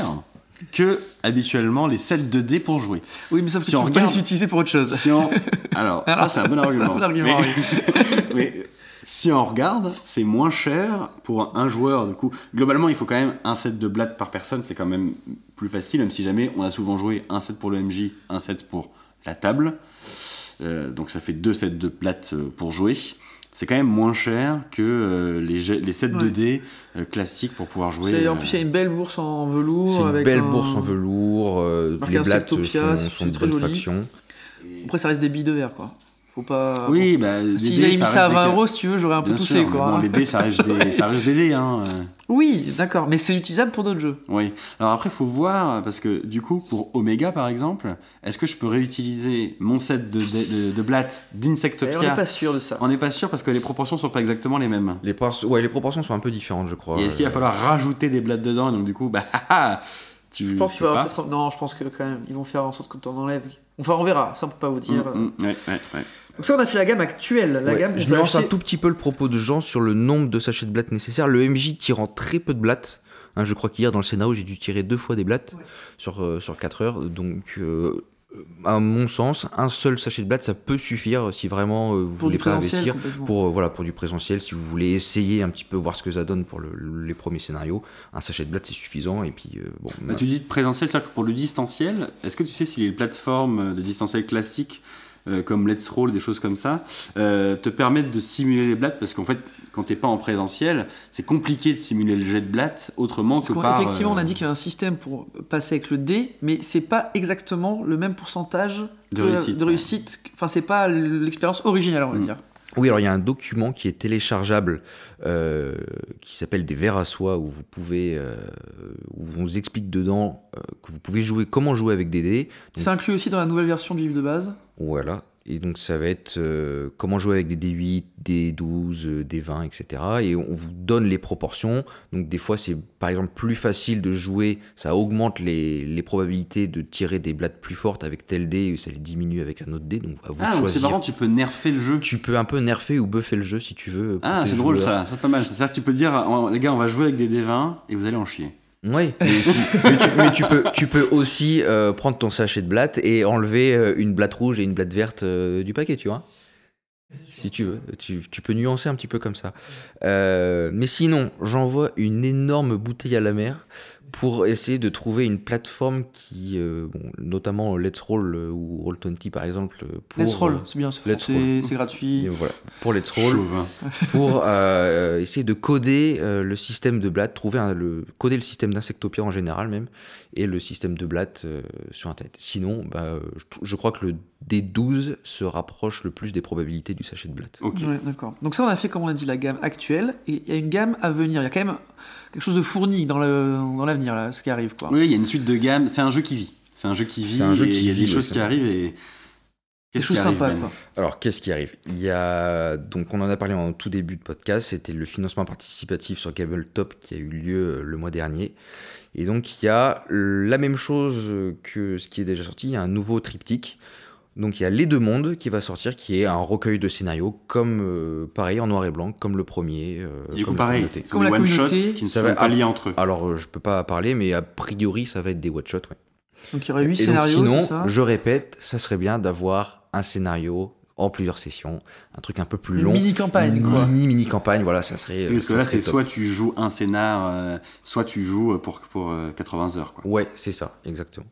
que habituellement les sets 2D pour jouer. Oui, mais sauf que Si tu on peux pas regarde- les utiliser pour autre chose. Si on... Alors, ça Alors, c'est un bon ça, c'est un argument. bon argument, mais... mais si on regarde, c'est moins cher pour un joueur. Du coup, globalement, il faut quand même un set de blattes par personne. C'est quand même plus facile, même si jamais on a souvent joué un set pour le MJ, un set pour la table. Euh, donc ça fait deux sets de blattes euh, pour jouer. C'est quand même moins cher que euh, les, sets Ouais. 2D euh, classiques pour pouvoir jouer. En plus, il y a une belle bourse en velours. C'est une avec belle un- bourse en velours, euh, les blattes sont, c'est- sont de très bonne joli. faction. Après, ça reste des billes de verre, quoi. Faut pas. Oui, bah, S'ils dés, avaient mis ça à reste 20 des- euros, si tu veux, j'aurais un peu Bien poussé, sûr, quoi. bon, les dés, ça reste des, ça reste des dés. Hein. euh. Oui, d'accord, mais c'est utilisable pour d'autres jeux. Oui. Alors après, il faut voir, parce que du coup, pour Omega par exemple, est-ce que je peux réutiliser mon set de, de, de, de blattes Et on d'Insectopia n'est pas sûr de ça. On n'est pas sûr parce que les proportions sont pas exactement les mêmes. Les, por- ouais, les proportions sont un peu différentes, je crois. Et est-ce qu'il va Euh, falloir rajouter des blattes dedans Et donc du coup, bah, ah, ah, tu Je pense qu'il va y avoir pas. peut-être. Non, je pense que quand même, ils vont faire en sorte que tu en enlèves. Enfin, on verra, ça on peut pas vous dire. Mm, mm, ouais, ouais, ouais. Donc, ça, on a fait la gamme actuelle. La ouais, gamme je nuance un acheter- tout petit peu le propos de Jean sur le nombre de sachets de blattes nécessaires. Le MJ tirant très peu de blattes. Hein, je crois qu'hier dans le scénario, j'ai dû tirer deux fois des blattes Ouais. sur, euh, sur 4 heures. Donc, euh, à mon sens, un seul sachet de blattes, ça peut suffire si vraiment euh, vous pour voulez pas investir. Pour, euh, voilà, pour du présentiel, si vous voulez essayer un petit peu voir ce que ça donne pour le- le- les premiers scénarios, un sachet de blattes c'est suffisant. Et puis, euh, bon, Bah, tu dis de présentiel, c'est-à-dire que pour le distanciel, est-ce que tu sais si les plateformes de distanciel classiques euh, comme Let's Roll, des choses comme ça, euh, te permettent de simuler les blattes Parce qu'en fait, quand t'es pas en présentiel, c'est compliqué de simuler le jet de blattes autrement que par. effectivement, on a euh, dit qu'il y avait un système pour passer avec le dé, mais c'est pas exactement le même pourcentage De réussite, de ouais. réussite. Enfin, c'est pas l'expérience originale, on va Mm. dire. Oui, alors il y a un document qui est téléchargeable euh, qui s'appelle des verres à soie où vous pouvez, euh, où on vous explique dedans euh, que vous pouvez jouer, comment jouer avec des dés. C'est inclus aussi dans la nouvelle version du livre de base. Voilà. Et donc ça va être euh, comment jouer avec des D8, des 12, euh, des 20, etc. Et on vous donne les proportions. Donc des fois c'est par exemple plus facile de jouer, ça augmente les, les probabilités de tirer des blattes plus fortes avec tel dé, et ça les diminue avec un autre dé. Donc à vous Ah, de donc c'est choisir. marrant, tu peux nerfer le jeu. Tu peux un peu nerfer ou buffer le jeu si tu veux. Ah, c'est drôle ça, c'est pas mal. C'est-à-dire que tu peux dire, les gars, on va jouer avec des D20 et vous allez en chier. Oui, mais, si- tu, peux, tu peux aussi euh, prendre ton sachet de blattes et enlever euh, une blatte rouge et une blatte verte euh, du paquet, tu vois. Si tu veux, tu, tu peux nuancer un petit peu comme ça. Mais sinon, j'envoie une énorme bouteille à la mer pour essayer de trouver une plateforme qui, euh, bon, notamment Let's Roll euh, ou Roll20 par exemple, euh, pour, Let's Roll, c'est bien, c'est gratuit. et voilà, pour Let's Roll Chauvin. pour euh, essayer de coder euh, le système de blattes, trouver un- le, coder le système d'insectopia en général même, et le système de blattes euh, sur Internet. Sinon, bah, euh, je, crois que le D12 se rapproche le plus des probabilités du sachet de blattes. Ok. Ouais, d'accord. Donc ça, on a fait, comme on a dit, la gamme actuelle. Et il y a une gamme à venir. Il y a quand même quelque chose de fourni dans le- dans l'avenir, là, ce qui arrive, quoi. Oui, il y a une suite de gammes. C'est un jeu qui vit. C'est un jeu qui vit. C'est un jeu et qui Il y a des choses qui arrivent et. Des Qu'est-ce choses qui arrive, sympas, quoi. Alors, qu'est-ce qui arrive? Il y a donc on en a parlé en tout début de podcast, c'était le financement participatif sur Gabletop qui a eu lieu euh, le mois dernier. Et donc il y a la même chose que ce qui est déjà sorti, il y a un nouveau triptyque. Donc il y a Les Deux Mondes qui va sortir, qui est un recueil de scénarios comme euh, pareil en noir et blanc, comme le premier. euh, Du coup, comme la pareil. communauté. Comme la one-shots communauté, qui ne ça sont va- pas liés entre eux. Alors euh, je peux pas parler, mais a priori ça va être des one shots. Ouais. Donc il y aurait 8 Et donc, scénarios, sinon, ça? je répète, ça serait bien d'avoir un scénario en plusieurs sessions, un truc un peu plus Une long. mini-campagne, Une quoi. Mini mini campagne, voilà, ça serait. Oui, parce que là, c'est soit tu joues un scénar, euh, soit tu joues pour, pour euh, 80 heures. Quoi. Ouais, c'est ça, exactement.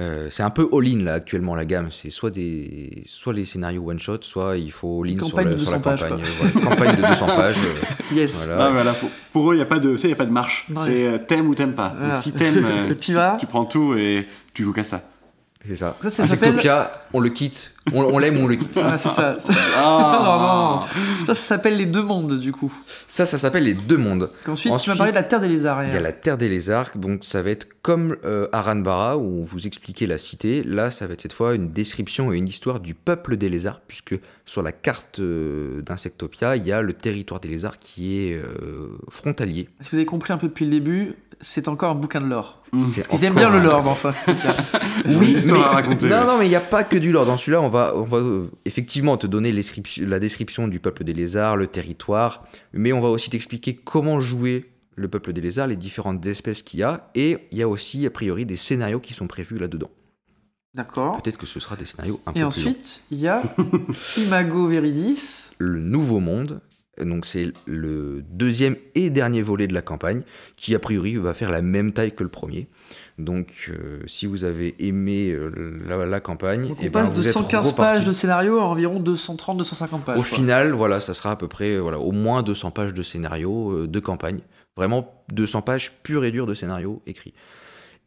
Euh, c'est un peu all-in là actuellement la gamme. C'est soit des, soit les scénarios one shot, soit il faut all-in Une sur, campagne le- de sur la 200 pages, campagne. euh, voilà, campagne de 200 pages. euh, Yes. voilà. Ah, voilà, pour, pour eux, il n'y a, pas de- tu sais, y a pas de marche. Ouais. C'est euh, t'aimes ou t'aimes pas. Voilà. Donc si t'aimes, euh, Tu vas tu prends tout et tu joues qu'à ça. C'est ça. Ça, ça s'appelle- Insectopia, on le quitte, on, on l'aime ou on le quitte. Voilà, c'est ça. Ça, Ah ça, ça s'appelle les deux mondes, du coup. Ça, ça s'appelle les deux mondes. Ensuite, tu m'as Ensuite, parlé de la Terre des lézards. Il y a la Terre des lézards, donc ça va être comme euh, Aranbara, où on vous expliquait la cité. Là, ça va être cette fois une description et une histoire du peuple des lézards, puisque sur la carte euh, d'Insectopia, il y a le territoire des lézards qui est euh, frontalier. Si vous avez compris un peu depuis le début, c'est encore un bouquin de lore. Mmh. C'est Ils aiment bien le lore dans ça. Oui, à raconter. Non, ouais. non, mais il n'y a pas que du lore. Dans celui-là, on va, on va euh, effectivement te donner la description du peuple des lézards, le territoire, mais on va aussi t'expliquer comment jouer le peuple des lézards, les différentes espèces qu'il y a, et il y a aussi, a priori, des scénarios qui sont prévus là-dedans. D'accord. Peut-être que ce sera des scénarios un Et peu plus longs. ensuite, il y a Imago Veridis. Le Nouveau Monde, donc c'est le deuxième et dernier volet de la campagne, qui a priori va faire la même taille que le premier. Donc, euh, si vous avez aimé euh, la, la campagne, Donc eh on ben, passe de vous êtes 115 reparti. pages de scénario à environ 230-250 pages. Au quoi. final, voilà, ça sera à peu près voilà, au moins 200 pages de scénario euh, de campagne. Vraiment 200 pages pures et dures de scénario écrit.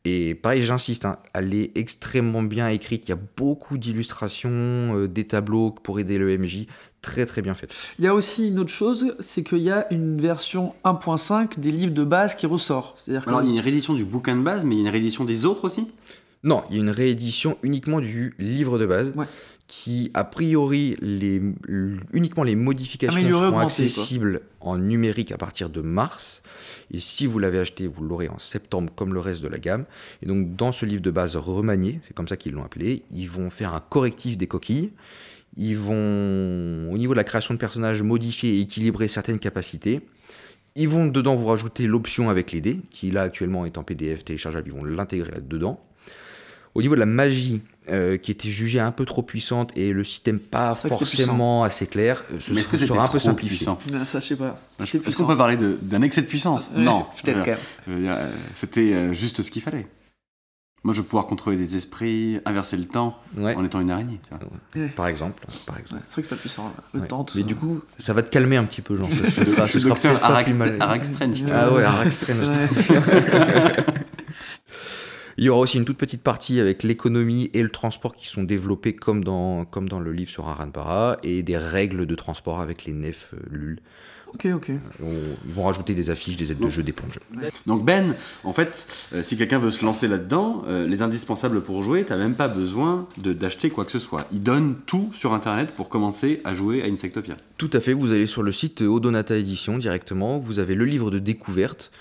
Et pareil, j'insiste, hein, elle est extrêmement bien écrite. Il y a beaucoup d'illustrations, euh, des tableaux pour aider le MJ. Très très bien fait. Il y a aussi une autre chose, c'est qu'il y a une version 1.5 des livres de base qui ressort. C'est-à-dire que Alors, il y a une réédition du bouquin de base, mais il y a une réédition des autres aussi? Non, il y a une réédition uniquement du livre de base. Ouais. Qui, a priori, les, uniquement les modifications Amélioré, seront augmenté, quoi. accessibles en numérique à partir de mars. Et si vous l'avez acheté, vous l'aurez en septembre comme le reste de la gamme. Et donc, dans ce livre de base remanié, c'est comme ça qu'ils l'ont appelé, ils vont faire un correctif des coquilles. Ils vont, au niveau de la création de personnages, modifier et équilibrer certaines capacités. Ils vont dedans vous rajouter l'option avec les dés, qui là actuellement est en PDF téléchargeable, ils vont l'intégrer là-dedans. Au niveau de la magie, euh, qui était jugée un peu trop puissante et le système pas forcément assez clair, euh, ce Mais est-ce sera- que c'était sera un peu simplifié. puissant Ah, Ça, je sais pas. Est-ce qu'on peut parler d'un excès de puissance Ouais, Non. Peut-être dire, euh, C'était euh, juste ce qu'il fallait. Moi, je vais pouvoir contrôler des esprits, inverser le temps Ouais, en étant une araignée. tu vois. par exemple. Par Ouais, exemple. c'est vrai que c'est pas puissant. là. Le Ouais. temps, tout Mais ça. du coup, ça va te calmer un petit peu, Jean. Ce, ce sera, ce sera peut-être pas Arax, plus mal. Arax Strange. Ah ouais, Arax Strange. Ouais. Il y aura aussi une toute petite partie avec l'économie et le transport qui sont développés comme dans, comme dans le livre sur Aranbara et des règles de transport avec les nefs euh, LUL. Ok, ok. On- ils vont rajouter des affiches, des aides de jeu, des plans de jeu. Donc Ben, en fait, euh, si quelqu'un veut se lancer là-dedans, euh, les indispensables pour jouer, t'as même pas besoin de- d'acheter quoi que ce soit. Ils donnent tout sur Internet pour commencer à jouer à Insectopia. Tout à fait, vous allez sur le site Odonata Edition directement, vous avez le livre de découverte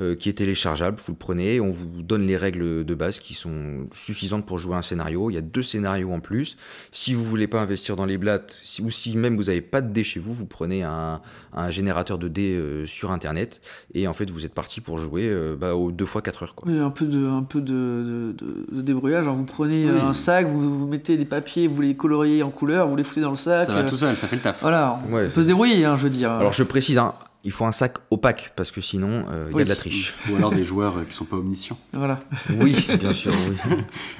euh, qui est téléchargeable, vous le prenez, on vous donne les règles de base qui sont suffisantes pour jouer un scénario, il y a deux scénarios en plus. Si vous voulez pas investir dans les blattes, si- ou si même vous n'avez pas de dés chez vous, vous prenez un, un générateur de dés euh, sur internet et en fait vous êtes parti pour jouer euh, bah, aux deux fois 4 heures. Quoi. Oui, un peu de, un peu de, de, de- de débrouillage. Alors, vous prenez euh, Oui. un sac, vous, vous mettez des papiers, vous les coloriez en couleur, vous les foutez dans le sac. Ça va euh, tout seul, ça fait le taf. Voilà, on Ouais. peut se débrouiller, hein, je veux dire. Alors je précise, hein, il faut un sac opaque parce que sinon euh, il y a de la triche. Ou alors des joueurs euh, qui sont pas omniscients. Voilà. Oui, bien sûr. oui.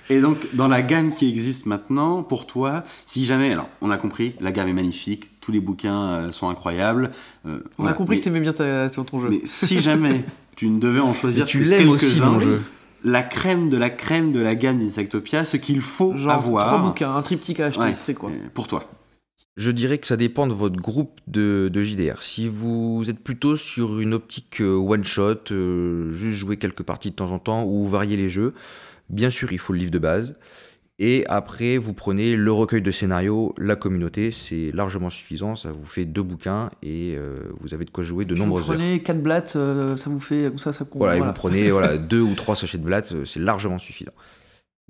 Et donc, dans la gamme qui existe maintenant, pour toi, si jamais, alors, on a compris, la gamme est magnifique, tous les bouquins euh, sont incroyables. euh, On voilà. a compris mais, que t'aimais bien ta- ton, ton jeu. mais si jamais tu ne devais en choisir Et tu que l'aimes aussi quelques-uns, mon jeu. la crème de la crème de la gamme d'Insectopia, ce qu'il faut Genre, avoir. trois bouquins, un triptyque à acheter, Ouais, ça fait quoi Pour toi. Je dirais que ça dépend de votre groupe de, de JDR. Si vous êtes plutôt sur une optique euh, one-shot, euh, juste jouer quelques parties de temps en temps ou varier les jeux, bien sûr il faut le livre de base. Et après, vous prenez le recueil de scénarios, la communauté, c'est largement suffisant. Ça vous fait deux bouquins et euh, vous avez de quoi jouer de Vous nombreuses heures. prenez 4 blattes, euh, ça vous fait. Ça, ça compte. Voilà, et vous prenez voilà, deux ou trois sachets de blattes, c'est largement suffisant.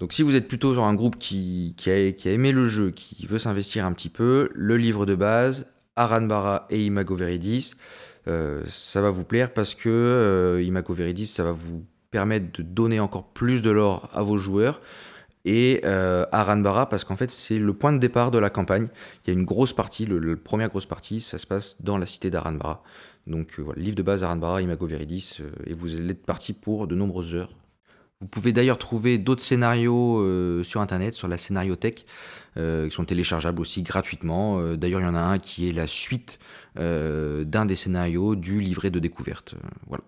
Donc si vous êtes plutôt sur un groupe qui, a, aimé le jeu, qui veut s'investir un petit peu, le livre de base, Aranbara et Imago Veridis, euh, ça va vous plaire parce que euh, Imago Veridis, ça va vous permettre de donner encore plus de l'or à vos joueurs. Et euh, Aranbara, parce qu'en fait, c'est le point de départ de la campagne. Il y a une grosse partie, le- première grosse partie, ça se passe dans la cité d'Aranbara. Donc voilà, livre de base Aranbara, Imago Veridis, et vous allez être parti pour de nombreuses heures. Vous pouvez d'ailleurs trouver d'autres scénarios euh, sur internet, sur la scénariothèque, euh, qui sont téléchargeables aussi gratuitement. Euh, d'ailleurs, il y en a un qui est la suite euh, d'un des scénarios du livret de découverte. Voilà.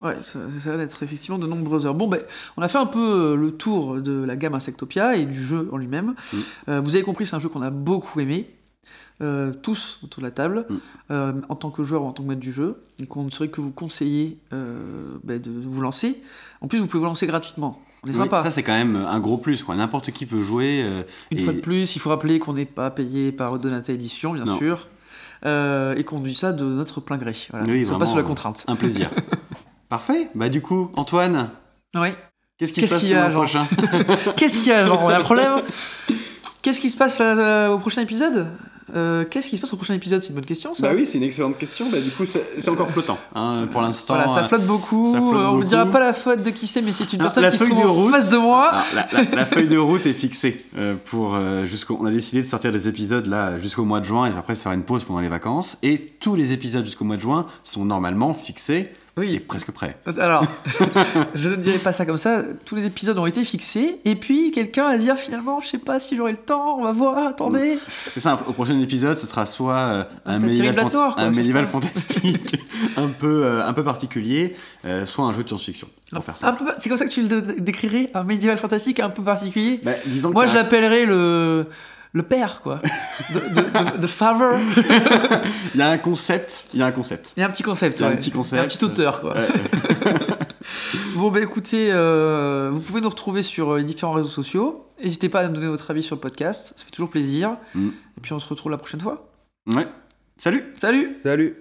Ouais, ça, ça va d'être effectivement de nombreuses heures. Bon, ben, on a fait un peu le tour de la gamme Insectopia et du jeu en lui-même. Mm. Euh, vous avez compris, c'est un jeu qu'on a beaucoup aimé, euh, tous autour de la table, Mm. euh, en tant que joueur ou en tant que maître du jeu, et qu'on ne saurait que vous conseiller euh, ben, de vous lancer. En plus, vous pouvez vous lancer gratuitement. On est Oui, sympa. ça, c'est quand même un gros plus. quoi. N'importe qui peut jouer. Une et- fois de plus, il faut rappeler qu'on n'est pas payé par Donata Édition, bien Non. sûr, et qu'on dit ça de notre plein gré. Voilà. Oui, n'est pas vraiment, sous la contrainte. Un plaisir. Parfait. Bah du coup, Antoine, Oui. qu'est-ce qui Qu'est-ce se passe qu'il y a, le genre prochain? Qu'est-ce qu'il y a, genre, on a un problème? Qu'est-ce qui se passe euh, au prochain épisode? Euh, Qu'est-ce qui se passe au prochain épisode? C'est une bonne question, ça. Bah oui, c'est une excellente question. Bah du coup, c'est encore flottant hein, pour l'instant. Voilà, ça euh, flotte beaucoup. ça flotte Euh, on ne beaucoup. dira pas la faute de qui c'est, mais c'est une Ah, personne la qui se feuille trouve de en route. face de moi. Alors, la, la- la feuille de route est fixée euh, pour euh, jusqu'au. On a décidé de sortir des épisodes là jusqu'au mois de juin et après de faire une pause pendant les vacances. Et tous les épisodes jusqu'au mois de juin sont normalement fixés Oui. presque prêts. Alors, je ne dirais pas ça comme ça. Tous les épisodes ont été fixés. Et puis, quelqu'un a dit ah, finalement, je sais pas si j'aurai le temps. On va voir. Attendez. C'est ça. Au prochain épisode, ce sera soit euh, un médiéval, fant- quoi, un médiéval fantastique un peu euh, un peu particulier, euh, soit un jeu de science-fiction. C'est comme ça que tu le dé- décrirais Un médiéval fantastique un peu particulier Bah, disons Moi, je l'appellerais le. Le père, quoi. De Favre. il y a un concept. Il y a un concept. Il y a un petit concept. Il y a un petit Il y a concept. un petit auteur, quoi. Ouais, Bon, bah écoutez, euh, vous pouvez nous retrouver sur les différents réseaux sociaux. N'hésitez pas à nous donner votre avis sur le podcast, ça fait toujours plaisir. Mm. Et puis on se retrouve la prochaine fois. ouais. Salut. Salut Salut